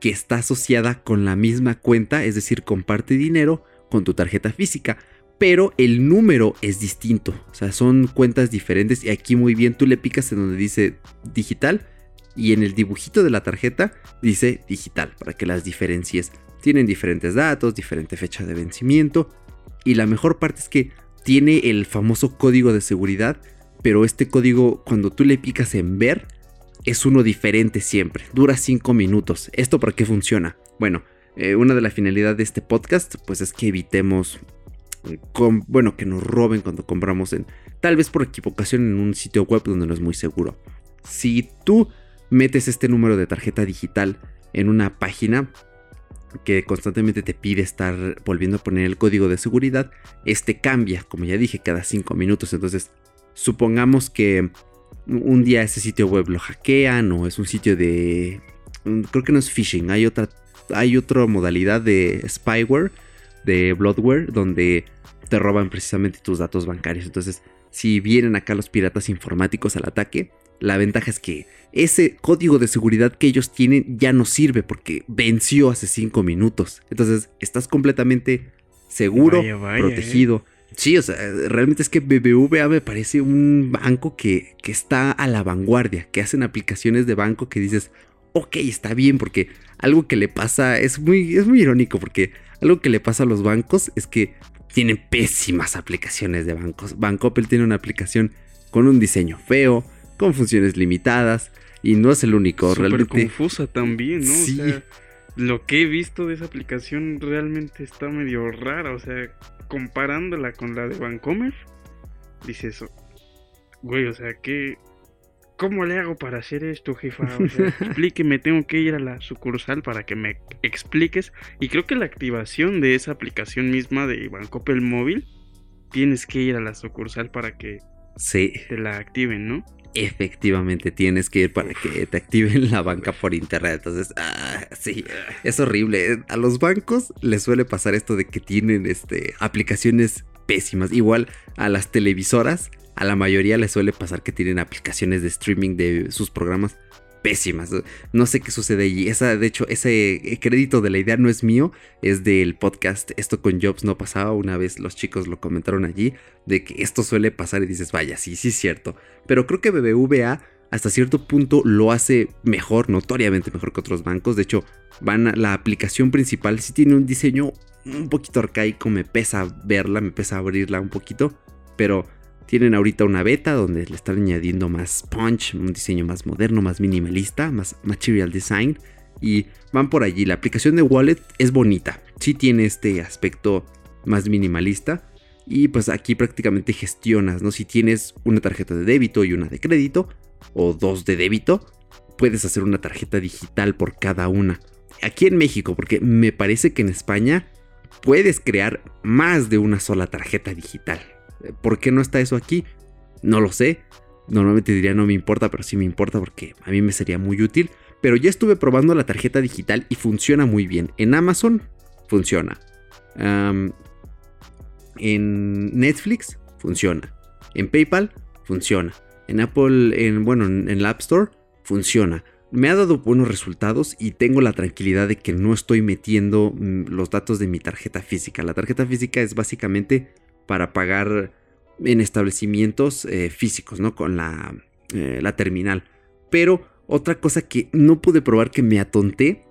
que está asociada con la misma cuenta, es decir, comparte dinero con tu tarjeta física, pero el número es distinto, o sea, son cuentas diferentes y aquí muy bien tú le picas en donde dice digital y en el dibujito de la tarjeta dice digital para que las diferencies. Tienen diferentes datos, diferente fecha de vencimiento y la mejor parte es que tiene el famoso código de seguridad, pero este código cuando tú le picas en ver es uno diferente siempre, dura 5 minutos. ¿Esto para qué funciona? Bueno, eh, una de las finalidades de este podcast pues es que evitemos, bueno, que nos roben cuando compramos en, tal vez por equivocación en un sitio web donde no es muy seguro. Si tú metes este número de tarjeta digital en una página que constantemente te pide estar volviendo a poner el código de seguridad, este cambia, como ya dije, cada 5 minutos. Entonces, supongamos que un día ese sitio web lo hackean o es un sitio de... Creo que no es phishing, hay otra, hay otra modalidad de spyware, de bloodware, donde te roban precisamente tus datos bancarios. Entonces, si vienen acá los piratas informáticos al ataque, la ventaja es que ese código de seguridad que ellos tienen ya no sirve porque venció hace 5 minutos. Entonces, estás completamente seguro, ¿eh? protegido. Sí, o sea, realmente es que BBVA me parece un banco que, que, está a la vanguardia, que hacen aplicaciones de banco que dices, ok, está bien, porque algo que le pasa, es muy, es muy irónico, porque algo que le pasa a los bancos es que tienen pésimas aplicaciones de bancos. Bancopel tiene una aplicación con un diseño feo, con funciones limitadas, y no es el único, Súper realmente. confusa también, ¿no? Sí. O sea, lo que he visto de esa aplicación realmente está medio rara, o sea, comparándola con la de Vancomer, dice eso. Güey, o sea, ¿qué, ¿cómo le hago para hacer esto, jefa? O sea, explíqueme, tengo que ir a la sucursal para que me expliques. Y creo que la activación de esa aplicación misma de Bancopel móvil, tienes que ir a la sucursal para que sí. te la activen, ¿no? Efectivamente, tienes que ir para que te activen la banca por internet. Entonces, ah, sí, es horrible. A los bancos les suele pasar esto de que tienen este, aplicaciones pésimas. Igual a las televisoras, a la mayoría les suele pasar que tienen aplicaciones de streaming de sus programas pésimas. No sé qué sucede allí. Esa, de hecho, ese crédito de la idea no es mío, es del podcast. Esto con Jobs no pasaba. Una vez los chicos lo comentaron allí, de que esto suele pasar y dices, vaya, sí, sí es cierto. Pero creo que BBVA hasta cierto punto lo hace mejor, notoriamente mejor que otros bancos. De hecho, van a, la aplicación principal sí tiene un diseño un poquito arcaico, me pesa verla, me pesa abrirla un poquito, pero tienen ahorita una beta donde le están añadiendo más punch, un diseño más moderno, más minimalista, más material design. Y van por allí. La aplicación de Wallet es bonita. Sí tiene este aspecto más minimalista. Y pues aquí prácticamente gestionas, ¿no? Si tienes una tarjeta de débito y una de crédito, o dos de débito, puedes hacer una tarjeta digital por cada una. Aquí en México, porque me parece que en España puedes crear más de una sola tarjeta digital. ¿Por qué no está eso aquí? No lo sé. Normalmente diría no me importa, pero sí me importa porque a mí me sería muy útil. Pero ya estuve probando la tarjeta digital y funciona muy bien. En Amazon funciona. en Netflix funciona. En PayPal funciona. En Apple, en, bueno, en el App Store funciona. Me ha dado buenos resultados y tengo la tranquilidad de que no estoy metiendo mm, los datos de mi tarjeta física. La tarjeta física es básicamente para pagar en establecimientos eh, físicos, ¿no? Con la, eh, la terminal. Pero otra cosa que no pude probar que me atonté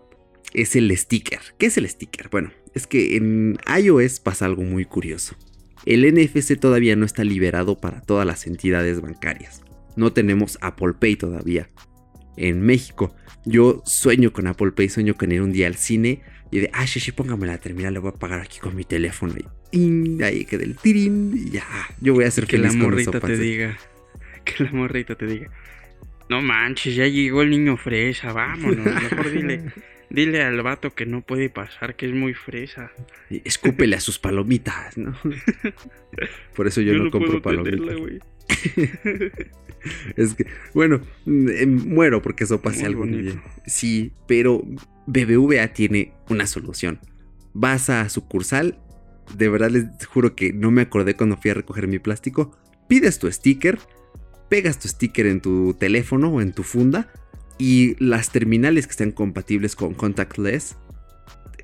es el sticker. ¿Qué es el sticker? Bueno, es que en iOS pasa algo muy curioso. El NFC todavía no está liberado para todas las entidades bancarias. No tenemos Apple Pay todavía. En México, yo sueño con Apple Pay, sueño con ir un día al cine y de, ah, sí, sí, póngame la terminal, le voy a pagar aquí con mi teléfono. Y ahí queda el tirín y ya, yo voy a hacer que la morrita te diga, que la morrita te diga, no manches, ya llegó el niño fresa, vámonos, mejor dile. Dile al vato que no puede pasar, que es muy fresa. Escúpele a sus palomitas, ¿no? Por eso yo, no, compro palomitas. es que, bueno, em, muero porque eso pase algo muy bien. Sí, pero BBVA tiene una solución. Vas a sucursal, de verdad les juro que no me acordé cuando fui a recoger mi plástico. Pides tu sticker, pegas tu sticker en tu teléfono o en tu funda y las terminales que estén compatibles con contactless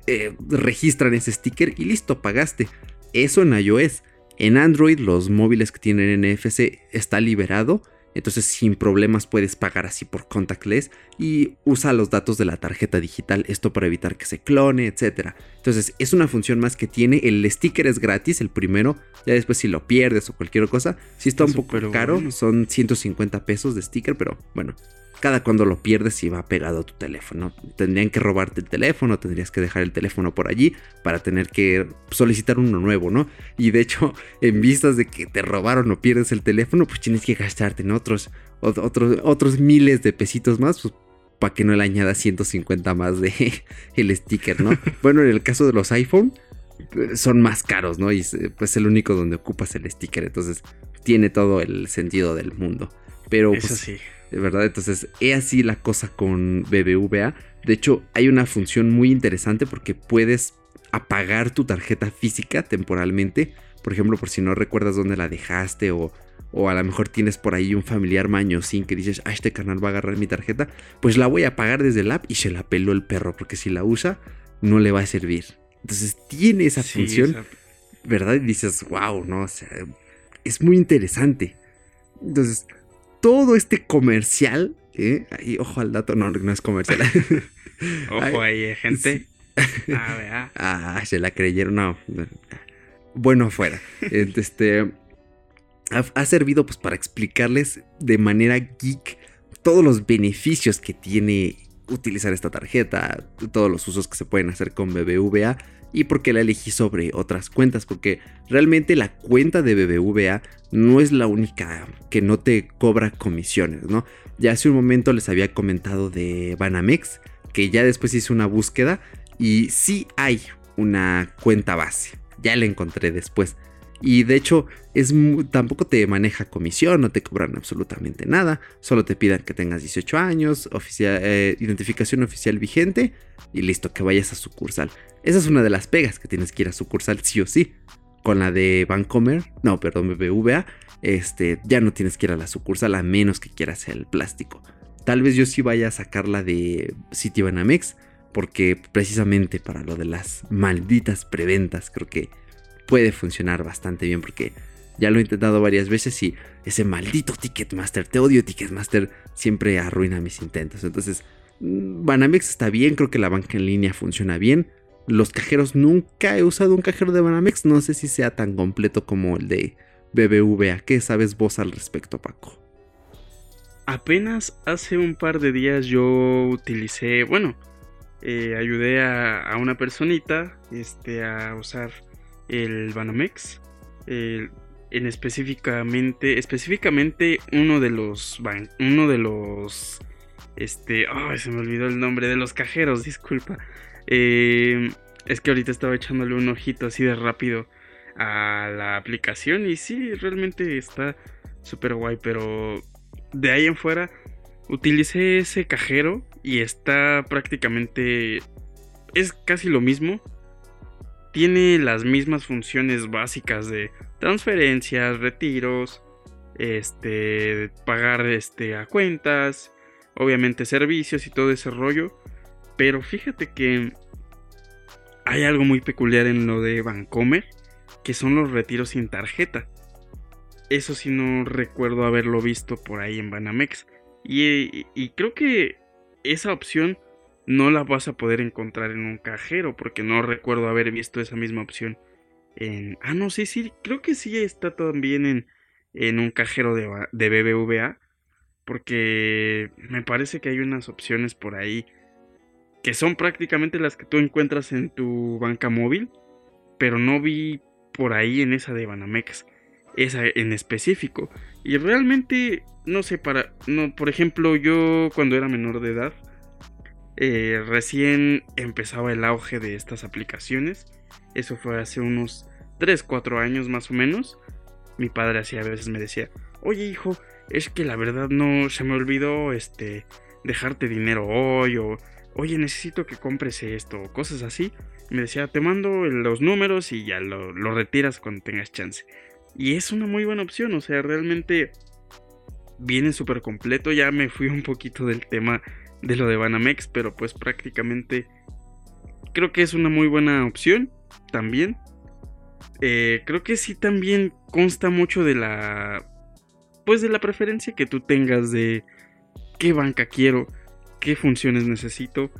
eh, registran ese sticker y listo, pagaste. Eso en iOS. En Android los móviles que tienen NFC está liberado entonces sin problemas puedes pagar así por contactless y usa los datos de la tarjeta digital, esto para evitar que se clone, etc. Entonces es una función más que tiene, el sticker es gratis, el primero, ya después si lo pierdes o cualquier cosa, si está un poco caro, son 150 pesos de sticker, pero bueno, cada cuando lo pierdes y va pegado a tu teléfono. Tendrían que robarte el teléfono, tendrías que dejar el teléfono por allí para tener que solicitar uno nuevo, ¿no? Y de hecho, en vistas de que te robaron o pierdes el teléfono, pues tienes que gastarte en otros, otros, otros miles de pesitos más, pues para que no le añadas 150 más de el sticker, ¿no? bueno, en el caso de los iPhone, son más caros, ¿no? Y pues el único donde ocupas el sticker, entonces tiene todo el sentido del mundo. Pero Eso pues, sí verdad. Entonces, es así la cosa con BBVA. De hecho, hay una función muy interesante porque puedes apagar tu tarjeta física temporalmente. Por ejemplo, por si no recuerdas dónde la dejaste o, o a lo mejor tienes por ahí un familiar maño sin que dices, ah, este canal va a agarrar mi tarjeta, pues la voy a apagar desde el app y se la peló el perro, porque si la usa, no le va a servir. Entonces tiene esa función, ¿verdad? Y dices, wow, ¿no? O sea, es muy interesante. Entonces, todo este comercial, ¿eh? y ojo al dato, no, no es comercial. ojo ahí, eh, gente. Ah, ah, se la creyeron, no. Bueno, afuera. este ha, servido pues para explicarles de manera geek todos los beneficios que tiene utilizar esta tarjeta, todos los usos que se pueden hacer con BBVA y por qué la elegí sobre otras cuentas, porque realmente la cuenta de BBVA no es la única que no te cobra comisiones, ¿no? Ya hace un momento les había comentado de Banamex, que ya después hice una búsqueda y sí hay una cuenta base, ya la encontré después. Y de hecho, es tampoco te maneja comisión, no te cobran absolutamente nada. Solo te pidan que tengas 18 años, eh, identificación oficial vigente y listo, que vayas a sucursal. Esa es una de las pegas que tienes que ir a sucursal sí o sí. Con la de Bancomer, no, perdón, BBVA, este, ya no tienes que ir a la sucursal a menos que quieras el plástico. Tal vez yo sí vaya a sacarla de Citibanamex, porque precisamente para lo de las malditas preventas creo que puede funcionar bastante bien porque ya lo he intentado varias veces y ese maldito Ticketmaster, te odio Ticketmaster, siempre arruina mis intentos. Entonces, mm, Banamex está bien, creo que la banca en línea funciona bien. Los cajeros, nunca he usado un cajero de Banamex, no sé si sea tan completo como el de BBVA. ¿Qué sabes vos al respecto, Paco? Apenas hace un par de días yo utilicé, bueno, eh, ayudé a, una personita este, a usar el Banamex en específicamente, específicamente uno de los, uno de los, este, ay, se me olvidó el nombre de los cajeros, disculpa. Eh, es que ahorita estaba echándole un ojito así de rápido a la aplicación y sí, realmente está súper guay, pero de ahí en fuera utilicé ese cajero y está prácticamente es casi lo mismo. Tiene las mismas funciones básicas de transferencias, retiros, este, pagar este a cuentas, obviamente servicios y todo ese rollo, pero fíjate que hay algo muy peculiar en lo de Vancomer, que son los retiros sin tarjeta. Eso sí no recuerdo haberlo visto por ahí en Banamex. Y, creo que esa opción no la vas a poder encontrar en un cajero, porque no recuerdo haber visto esa misma opción en... Ah, no, sí, sí, creo que sí está también en, en un cajero de BBVA, porque me parece que hay unas opciones por ahí que son prácticamente las que tú encuentras en tu banca móvil, pero no vi por ahí en esa de Banamex, esa en específico. Y realmente, no sé, para, no, por ejemplo, yo cuando era menor de edad, eh, recién empezaba el auge de estas aplicaciones. Eso fue hace unos 3, 4 años más o menos. Mi padre así a veces me decía, oye hijo, es que la verdad no se me olvidó este dejarte dinero hoy o oye, necesito que compres esto, o cosas así. Me decía, te mando los números y ya lo, retiras cuando tengas chance. Y es una muy buena opción, o sea, realmente viene súper completo. Ya me fui un poquito del tema de lo de Banamex, pero pues prácticamente creo que es una muy buena opción también. Eh, creo que sí también consta mucho de la pues de la preferencia que tú tengas de qué banca quiero qué funciones necesito,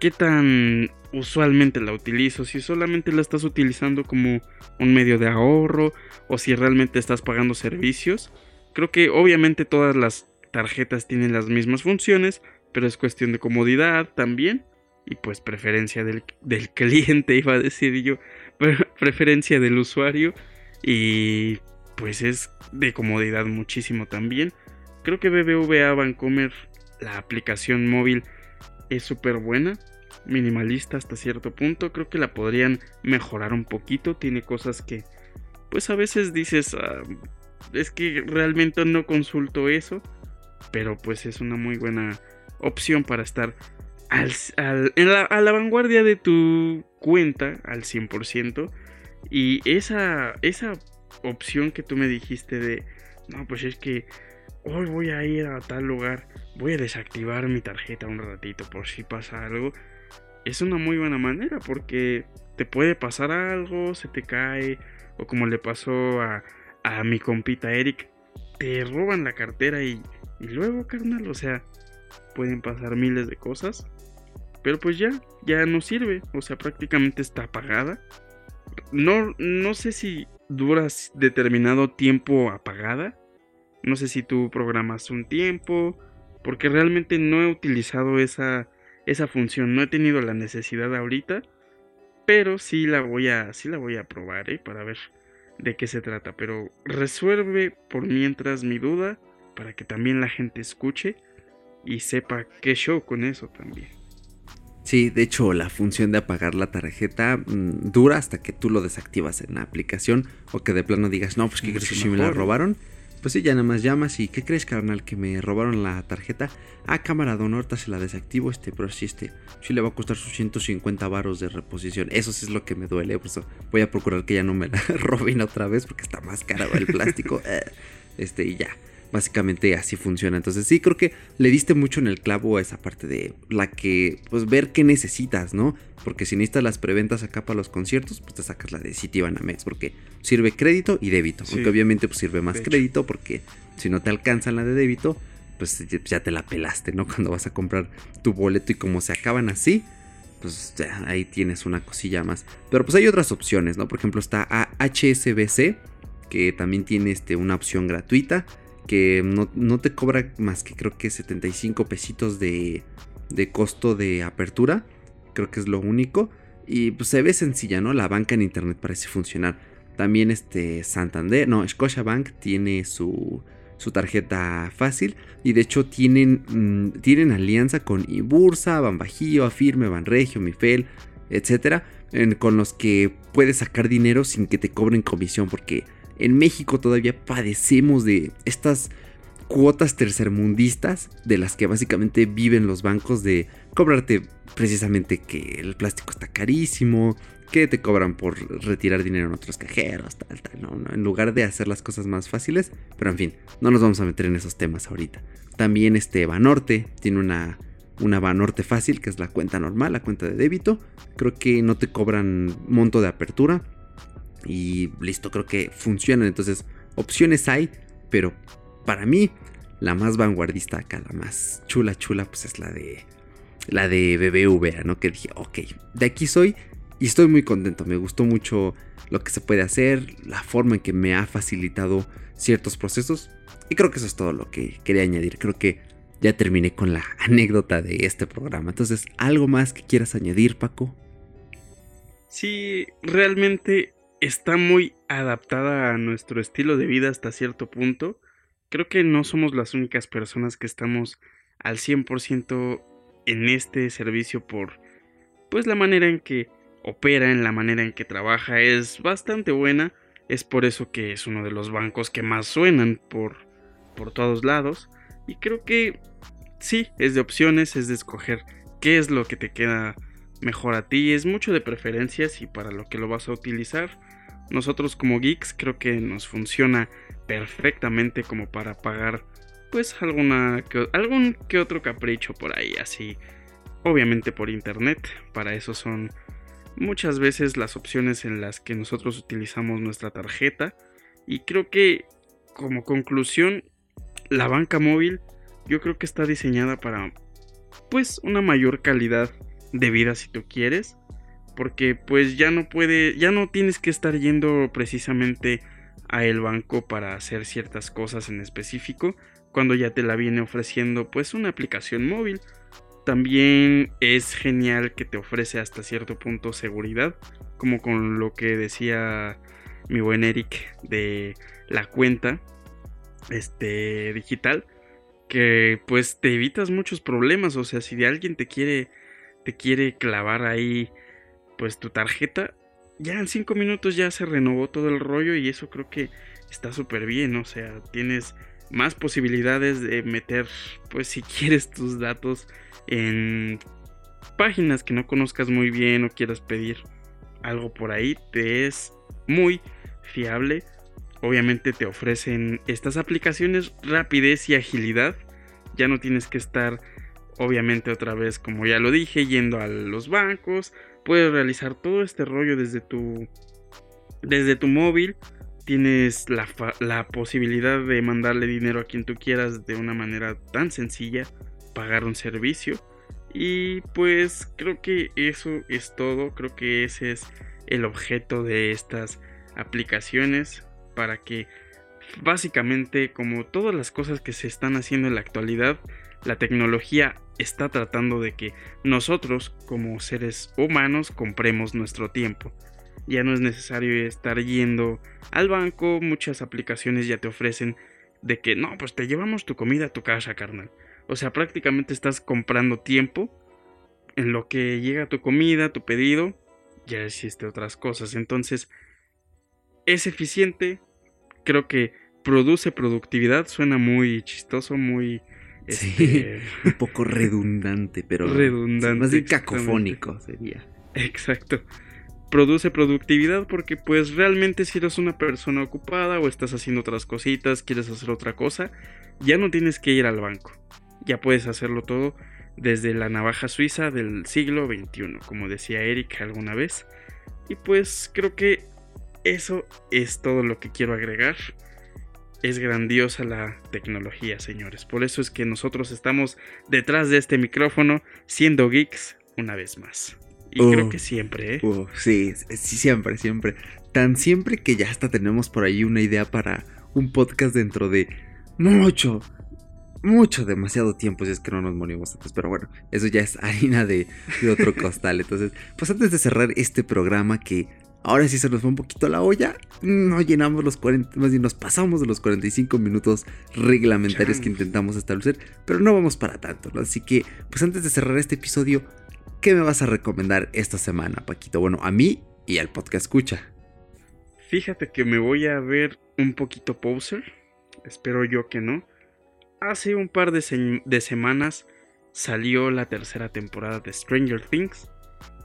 qué tan usualmente la utilizo, si solamente la estás utilizando como un medio de ahorro o si realmente estás pagando servicios. Creo que obviamente todas las tarjetas tienen las mismas funciones, pero es cuestión de comodidad también y pues preferencia del, cliente, iba a decir yo, preferencia del usuario y pues es de comodidad muchísimo también. Creo que BBVA Bancomer la aplicación móvil es súper buena, minimalista hasta cierto punto. Creo que la podrían mejorar un poquito. Tiene cosas que, pues a veces dices, ah, es que realmente no consulto eso. Pero pues es una muy buena opción para estar al, a la vanguardia de tu cuenta al 100%. Y esa, esa opción que tú me dijiste de, no, pues es que hoy voy a ir a tal lugar, voy a desactivar mi tarjeta un ratito por si pasa algo, es una muy buena manera porque te puede pasar algo, se te cae, o como le pasó a, a mi compita Eric, te roban la cartera y, y luego, carnal, o sea, pueden pasar miles de cosas. Pero pues ya, ya no sirve, o sea, prácticamente está apagada. No, no sé si duras determinado tiempo apagada, no sé si tú programas un tiempo, porque realmente no he utilizado esa, esa función, no he tenido la necesidad ahorita, pero sí la voy a, sí la voy a probar, ¿eh? para ver de qué se trata. Pero resuelve por mientras mi duda, para que también la gente escuche y sepa qué show con eso también. Sí, de hecho la función de apagar la tarjeta mm, dura hasta que tú lo desactivas en la aplicación o que de plano digas, no, pues que crees que si me la robaron. Pues sí, ya nada más llamas y ¿qué crees, carnal? Que me robaron la tarjeta. Ah, cámara, don Horta se la desactivo, este, pero sí, este, sí le va a costar sus 150 varos de reposición. Eso sí es lo que me duele, por eso voy a procurar que ya no me la roben otra vez porque está más caro el plástico. Eh, este, y ya. Básicamente así funciona. Entonces sí, creo que le diste mucho en el clavo a esa parte de la que, pues ver qué necesitas, ¿no? Porque si necesitas las preventas acá para los conciertos, pues te sacas la de Citibanamex porque sirve crédito y débito. aunque obviamente pues sirve más crédito porque si no te alcanzan la de débito, pues ya te la pelaste, ¿no? Cuando vas a comprar tu boleto y como se acaban así, pues ya ahí tienes una cosilla más. Pero pues hay otras opciones, ¿no? Por ejemplo está HSBC, que también tiene este, una opción gratuita que no, te cobra más que creo que 75 pesitos de, de costo de apertura. Creo que es lo único. Y pues se ve sencilla, ¿no? La banca en internet parece funcionar. También este Santander, no, Scotiabank tiene su, su tarjeta fácil y de hecho tienen, mm, tienen alianza con Ibursa, Banbajío, Afirme, Banregio, Mifel, etcétera, con los que puedes sacar dinero sin que te cobren comisión porque en México todavía padecemos de estas cuotas tercermundistas de las que básicamente viven los bancos de cobrarte precisamente que el plástico está carísimo, que te cobran por retirar dinero en otros cajeros, tal, tal, no, en lugar de hacer las cosas más fáciles, pero en fin, no nos vamos a meter en esos temas ahorita. También este Banorte tiene una, una Banorte fácil, que es la cuenta normal, la cuenta de débito, creo que no te cobran monto de apertura y listo, creo que funcionan, entonces opciones hay, pero para mí la más vanguardista acá, la más chula chula, pues es la de la de BBVA, ¿no? Que dije, ok, de aquí soy y estoy muy contento. Me gustó mucho lo que se puede hacer, la forma en que me ha facilitado ciertos procesos. Y creo que eso es todo lo que quería añadir. Creo que ya terminé con la anécdota de este programa. Entonces, ¿algo más que quieras añadir, Paco? Sí, realmente está muy adaptada a nuestro estilo de vida hasta cierto punto. Creo que no somos las únicas personas que estamos al 100% en este servicio por pues la manera en que opera, en la manera en que trabaja es bastante buena. Es por eso que es uno de los bancos que más suenan por, por todos lados. Y creo que sí, es de opciones, es de escoger qué es lo que te queda mejor a ti. Es mucho de preferencias y para lo que lo vas a utilizar. Nosotros como geeks creo que nos funciona perfectamente como para pagar pues alguna algún que otro capricho por ahí así obviamente por internet. Para eso son muchas veces las opciones en las que nosotros utilizamos nuestra tarjeta. Y creo que como conclusión la banca móvil yo creo que está diseñada para pues una mayor calidad de vida si tú quieres porque pues ya no puede ya no tienes que estar yendo precisamente a el banco para hacer ciertas cosas en específico cuando ya te la viene ofreciendo pues una aplicación móvil. También es genial que te ofrece hasta cierto punto seguridad, como con lo que decía mi buen Eric de la cuenta este digital que pues te evitas muchos problemas, o sea, si de alguien te quiere te quiere clavar ahí pues tu tarjeta, ya en cinco minutos ya se renovó todo el rollo y eso creo que está súper bien, o sea, tienes más posibilidades de meter pues si quieres tus datos en páginas que no conozcas muy bien o quieras pedir algo por ahí, te es muy fiable. Obviamente te ofrecen estas aplicaciones rapidez y agilidad. Ya no tienes que estar, obviamente otra vez, como ya lo dije, yendo a los bancos. Puedes realizar todo este rollo desde tu, desde tu móvil. Tienes la, la posibilidad de mandarle dinero a quien tú quieras de una manera tan sencilla pagar un servicio. Y pues creo que eso es todo, creo que ese es el objeto de estas aplicaciones para que básicamente como todas las cosas que se están haciendo en la actualidad, la tecnología está tratando de que nosotros como seres humanos compremos nuestro tiempo. Ya no es necesario estar yendo al banco, muchas aplicaciones ya te ofrecen de que no, pues te llevamos tu comida a tu casa, carnal. O sea, prácticamente estás comprando tiempo en lo que llega tu comida, tu pedido, ya existe otras cosas. Entonces, es eficiente, creo que produce productividad, suena muy chistoso, muy... Este, un poco redundante, pero... Redundante. Más bien cacofónico sería. Exacto. Produce productividad porque pues realmente si eres una persona ocupada o estás haciendo otras cositas, quieres hacer otra cosa, ya no tienes que ir al banco ya puedes hacerlo todo desde la navaja suiza del siglo XXI, como decía Eric alguna vez. Y pues creo que eso es todo lo que quiero agregar. Es grandiosa la tecnología, señores. Por eso es que nosotros estamos detrás de este micrófono siendo geeks una vez más. Y creo que siempre, ¿eh? sí, sí, siempre, siempre. Tan siempre que ya hasta tenemos por ahí una idea para un podcast dentro de mucho, mucho, demasiado tiempo si es que no nos morimos antes. Pero bueno, eso ya es harina de, otro costal. Entonces, pues antes de cerrar este programa que Ahora sí se nos fue un poquito la olla. No llenamos los 40, más bien nos pasamos de los 45 minutos reglamentarios que intentamos establecer, pero no vamos para tanto, ¿no? Así que, pues antes de cerrar este episodio, ¿qué me vas a recomendar esta semana, Paquito? Bueno, a mí y al podcast escucha. Fíjate que me voy a ver un poquito poser. Espero yo que no. Hace un par de, de semanas salió la tercera temporada de Stranger Things.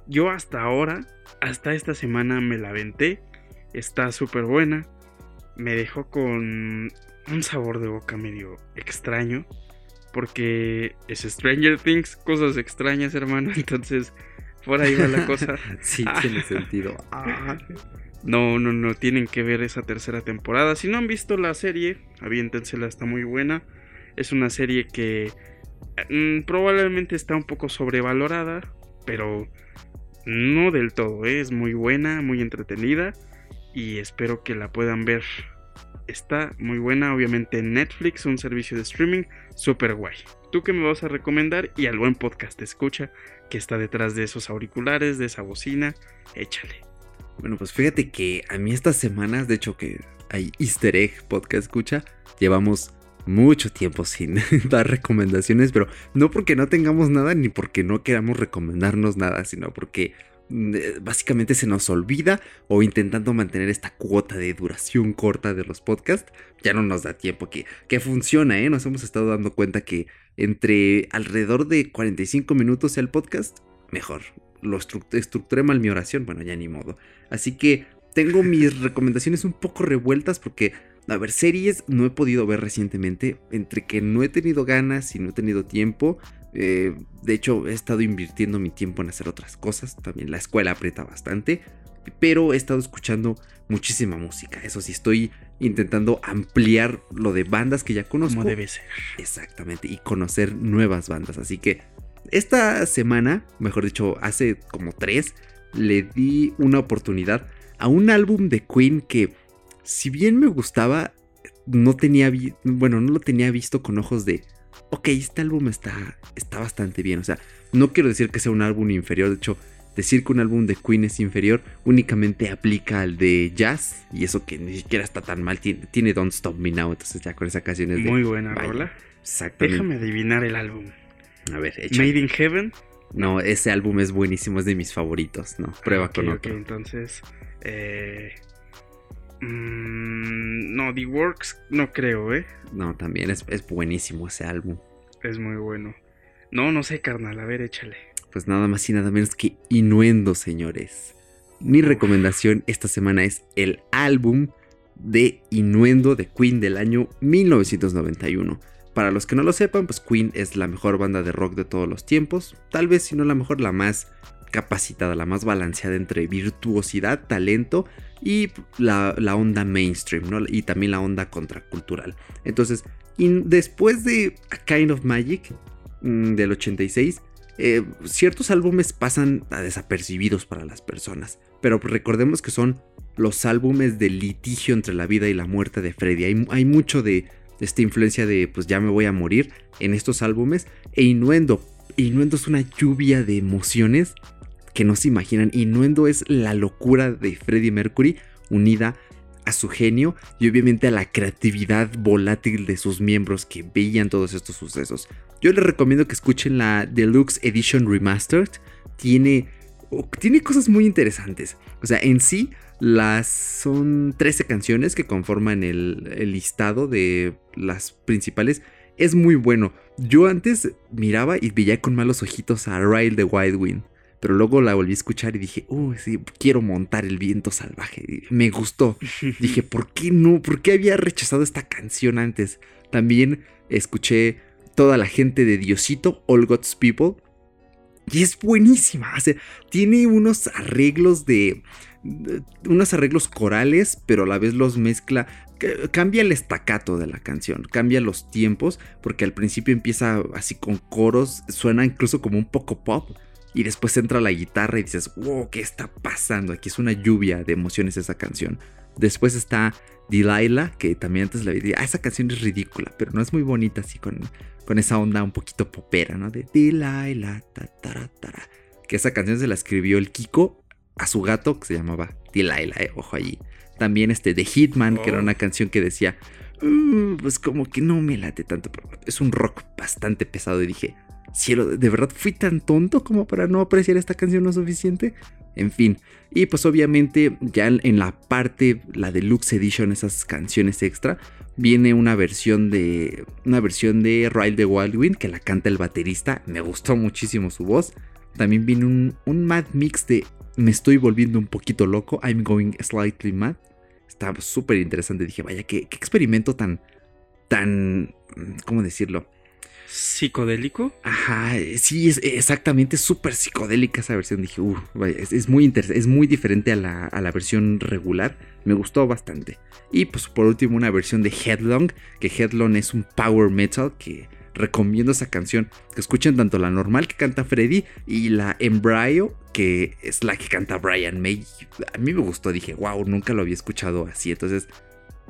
Yo hasta ahora, hasta esta semana me la aventé. Está súper buena. Me dejó con un sabor de boca medio extraño. Porque es Stranger Things, cosas extrañas, hermano. Entonces, por ahí va la cosa. sí, tiene sentido. Ah. No, no, no, tienen que ver esa tercera temporada. Si no han visto la serie, aviéntensela, está muy buena. Es una serie que mm, probablemente está un poco sobrevalorada, pero no del todo. Es muy buena, muy entretenida y espero que la puedan ver. Está muy buena, obviamente en Netflix, un servicio de streaming super guay. ¿Tú qué me vas a recomendar? Y al buen podcast escucha que está detrás de esos auriculares, de esa bocina, échale. Bueno, pues fíjate que a mí estas semanas, de hecho que hay easter egg podcast escucha, llevamos mucho tiempo sin dar recomendaciones, pero no porque no tengamos nada ni porque no queramos recomendarnos nada, sino porque mm, eh, básicamente se nos olvida o intentando mantener esta cuota de duración corta de los podcasts, ya no nos da tiempo que, que funciona, ¿eh? Nos hemos estado dando cuenta que entre alrededor de 45 minutos el podcast, mejor. Lo estructuré mal mi oración, bueno, ya ni modo. Así que tengo mis recomendaciones un poco revueltas porque a ver, series no he podido ver recientemente, entre que no he tenido ganas y no he tenido tiempo. Eh, de hecho, he estado invirtiendo mi tiempo en hacer otras cosas. También la escuela aprieta bastante. Pero he estado escuchando muchísima música. Eso sí, estoy intentando ampliar lo de bandas que ya conozco. Como debe ser. Exactamente. Y conocer nuevas bandas. Así que esta semana, mejor dicho, hace como tres, le di una oportunidad a un álbum de Queen que si bien me gustaba, no tenía, bueno, no lo tenía visto con ojos de, ok, este álbum está, está bastante bien. O sea, no quiero decir que sea un álbum inferior, de hecho, decir que un álbum de Queen es inferior únicamente aplica al de jazz y eso que ni siquiera está tan mal, tiene, Don't Stop Me Now, entonces ya con esa canción es de... Muy buena rola. Exactamente. Déjame adivinar el álbum. A ver, Made in Heaven. No, ese álbum es buenísimo, es de mis favoritos, ¿no? Prueba con otro. Ok, entonces... Eh, Mm, no, The Works no creo, ¿eh? No, también es, buenísimo ese álbum. Es muy bueno. No, no sé, carnal, a ver, échale. Pues nada más y nada menos que Inuendo, señores. Mi recomendación esta semana es el álbum de Inuendo de Queen del año 1991. Para los que no lo sepan, pues Queen es la mejor banda de rock de todos los tiempos. Tal vez si no la mejor, la más capacitada, la más balanceada entre virtuosidad, talento y la, onda mainstream, ¿no? Y también la onda contracultural. Entonces, después de A Kind of Magic mm, del 86, eh, ciertos álbumes pasan a desapercibidos para las personas, pero recordemos que son los álbumes de litigio entre la vida y la muerte de Freddy. Hay, hay mucho de, esta influencia de pues ya me voy a morir en estos álbumes e Innuendo. Innuendo es una lluvia de emociones que no se imaginan. Innuendo es la locura de Freddie Mercury unida a su genio y obviamente a la creatividad volátil de sus miembros que veían todos estos sucesos. Yo les recomiendo que escuchen la Deluxe Edition Remastered. Tiene, tiene cosas muy interesantes. O sea, en sí, las son 13 canciones que conforman el, listado de las principales. Es muy bueno. Yo antes miraba y veía con malos ojitos a Ryle de Wild Wind. Pero luego la volví a escuchar y dije, uy, sí, quiero montar el viento salvaje. Me gustó. dije, ¿por qué no? ¿Por qué había rechazado esta canción antes? También escuché toda la gente de Diosito, All God's People. Y es buenísima. O sea, tiene unos arreglos de, unos arreglos corales, pero a la vez los mezcla. Cambia el estacato de la canción, cambia los tiempos, porque al principio empieza así con coros, suena incluso como un poco pop, y después entra la guitarra y dices, wow, ¿qué está pasando? Aquí es una lluvia de emociones esa canción. Después está Delilah, que también antes la vi, ah, esa canción es ridícula, pero no es muy bonita así con, con esa onda un poquito popera, ¿no? De Delilah, ta, ta, ta, Que esa canción se la escribió el Kiko a su gato, que se llamaba Delilah, eh, ojo allí. También este de Hitman, que era oh. una canción que decía, uh, pues como que no me late tanto, pero es un rock bastante pesado y dije, cielo, ¿de verdad fui tan tonto como para no apreciar esta canción lo suficiente? En fin, y pues obviamente ya en la parte, la deluxe edition, esas canciones extra, viene una versión de una versión de Ride the Wild Wind que la canta el baterista, me gustó muchísimo su voz. También viene un, un mad mix de Me estoy volviendo un poquito loco, I'm going slightly mad. Está súper interesante, dije, vaya, qué, qué experimento tan, tan, ¿cómo decirlo? Psicodélico. Ajá, sí, es exactamente súper psicodélica esa versión. Dije, uh, es, muy es muy diferente a la, a la, versión regular. Me gustó bastante. Y pues por último una versión de Headlong, que Headlong es un power metal que recomiendo esa canción. Que escuchen tanto la normal que canta Freddy y la Embryo, que es la que canta Brian May. A mí me gustó, dije, wow, nunca lo había escuchado así. Entonces,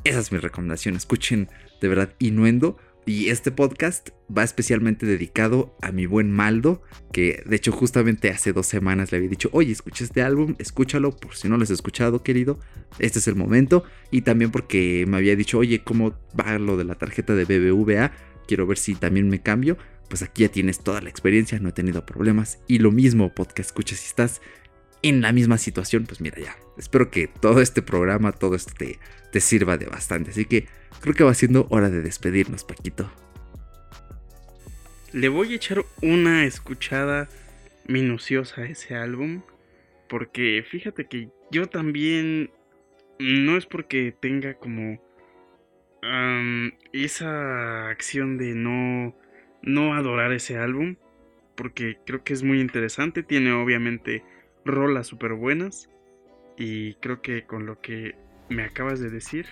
esa es mi recomendación. Escuchen de verdad Inuendo y este podcast va especialmente dedicado a mi buen Maldo, que de hecho justamente hace dos semanas le había dicho, oye, escucha este álbum, escúchalo, por si no lo has escuchado, querido, este es el momento. Y también porque me había dicho, oye, ¿cómo va lo de la tarjeta de BBVA? Quiero ver si también me cambio. Pues aquí ya tienes toda la experiencia, no he tenido problemas. Y lo mismo, podcast, escucha si estás en la misma situación, pues mira ya. Espero que todo este programa, todo esto te, te sirva de bastante. Así que creo que va siendo hora de despedirnos, Paquito. Le voy a echar una escuchada minuciosa a ese álbum. Porque fíjate que yo también. No es porque tenga como. esa acción de no. No adorar ese álbum. Porque creo que es muy interesante. Tiene obviamente rolas súper buenas. Y creo que con lo que me acabas de decir,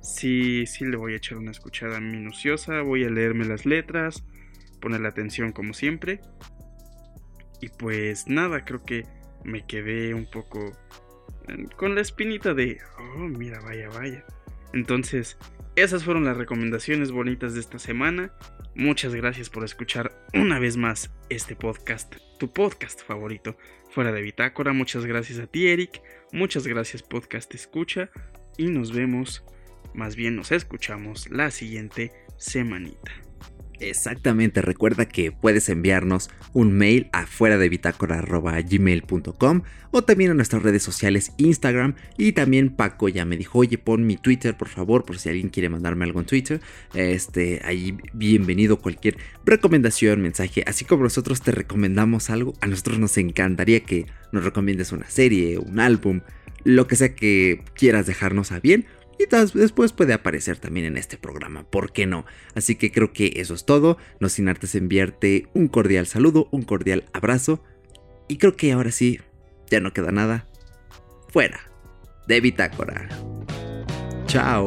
sí, sí le voy a echar una escuchada minuciosa. Voy a leerme las letras, ponerle atención como siempre. Y pues nada, creo que me quedé un poco eh, con la espinita de, oh, mira, vaya, vaya. Entonces, esas fueron las recomendaciones bonitas de esta semana. Muchas gracias por escuchar una vez más este podcast, tu podcast favorito fuera de Bitácora. Muchas gracias a ti, Eric. Muchas gracias, podcast escucha. Y nos vemos, más bien nos escuchamos la siguiente semanita. Exactamente, recuerda que puedes enviarnos un mail a fuera de gmail.com o también a nuestras redes sociales Instagram y también Paco ya me dijo, oye pon mi Twitter por favor por si alguien quiere mandarme algo en Twitter, este, ahí bienvenido cualquier recomendación, mensaje, así como nosotros te recomendamos algo, a nosotros nos encantaría que nos recomiendes una serie, un álbum, lo que sea que quieras dejarnos a bien y después puede aparecer también en este programa, ¿por qué no? Así que creo que eso es todo, no sin antes enviarte un cordial saludo, un cordial abrazo y creo que ahora sí, ya no queda nada. Fuera de Bitácora. Chao.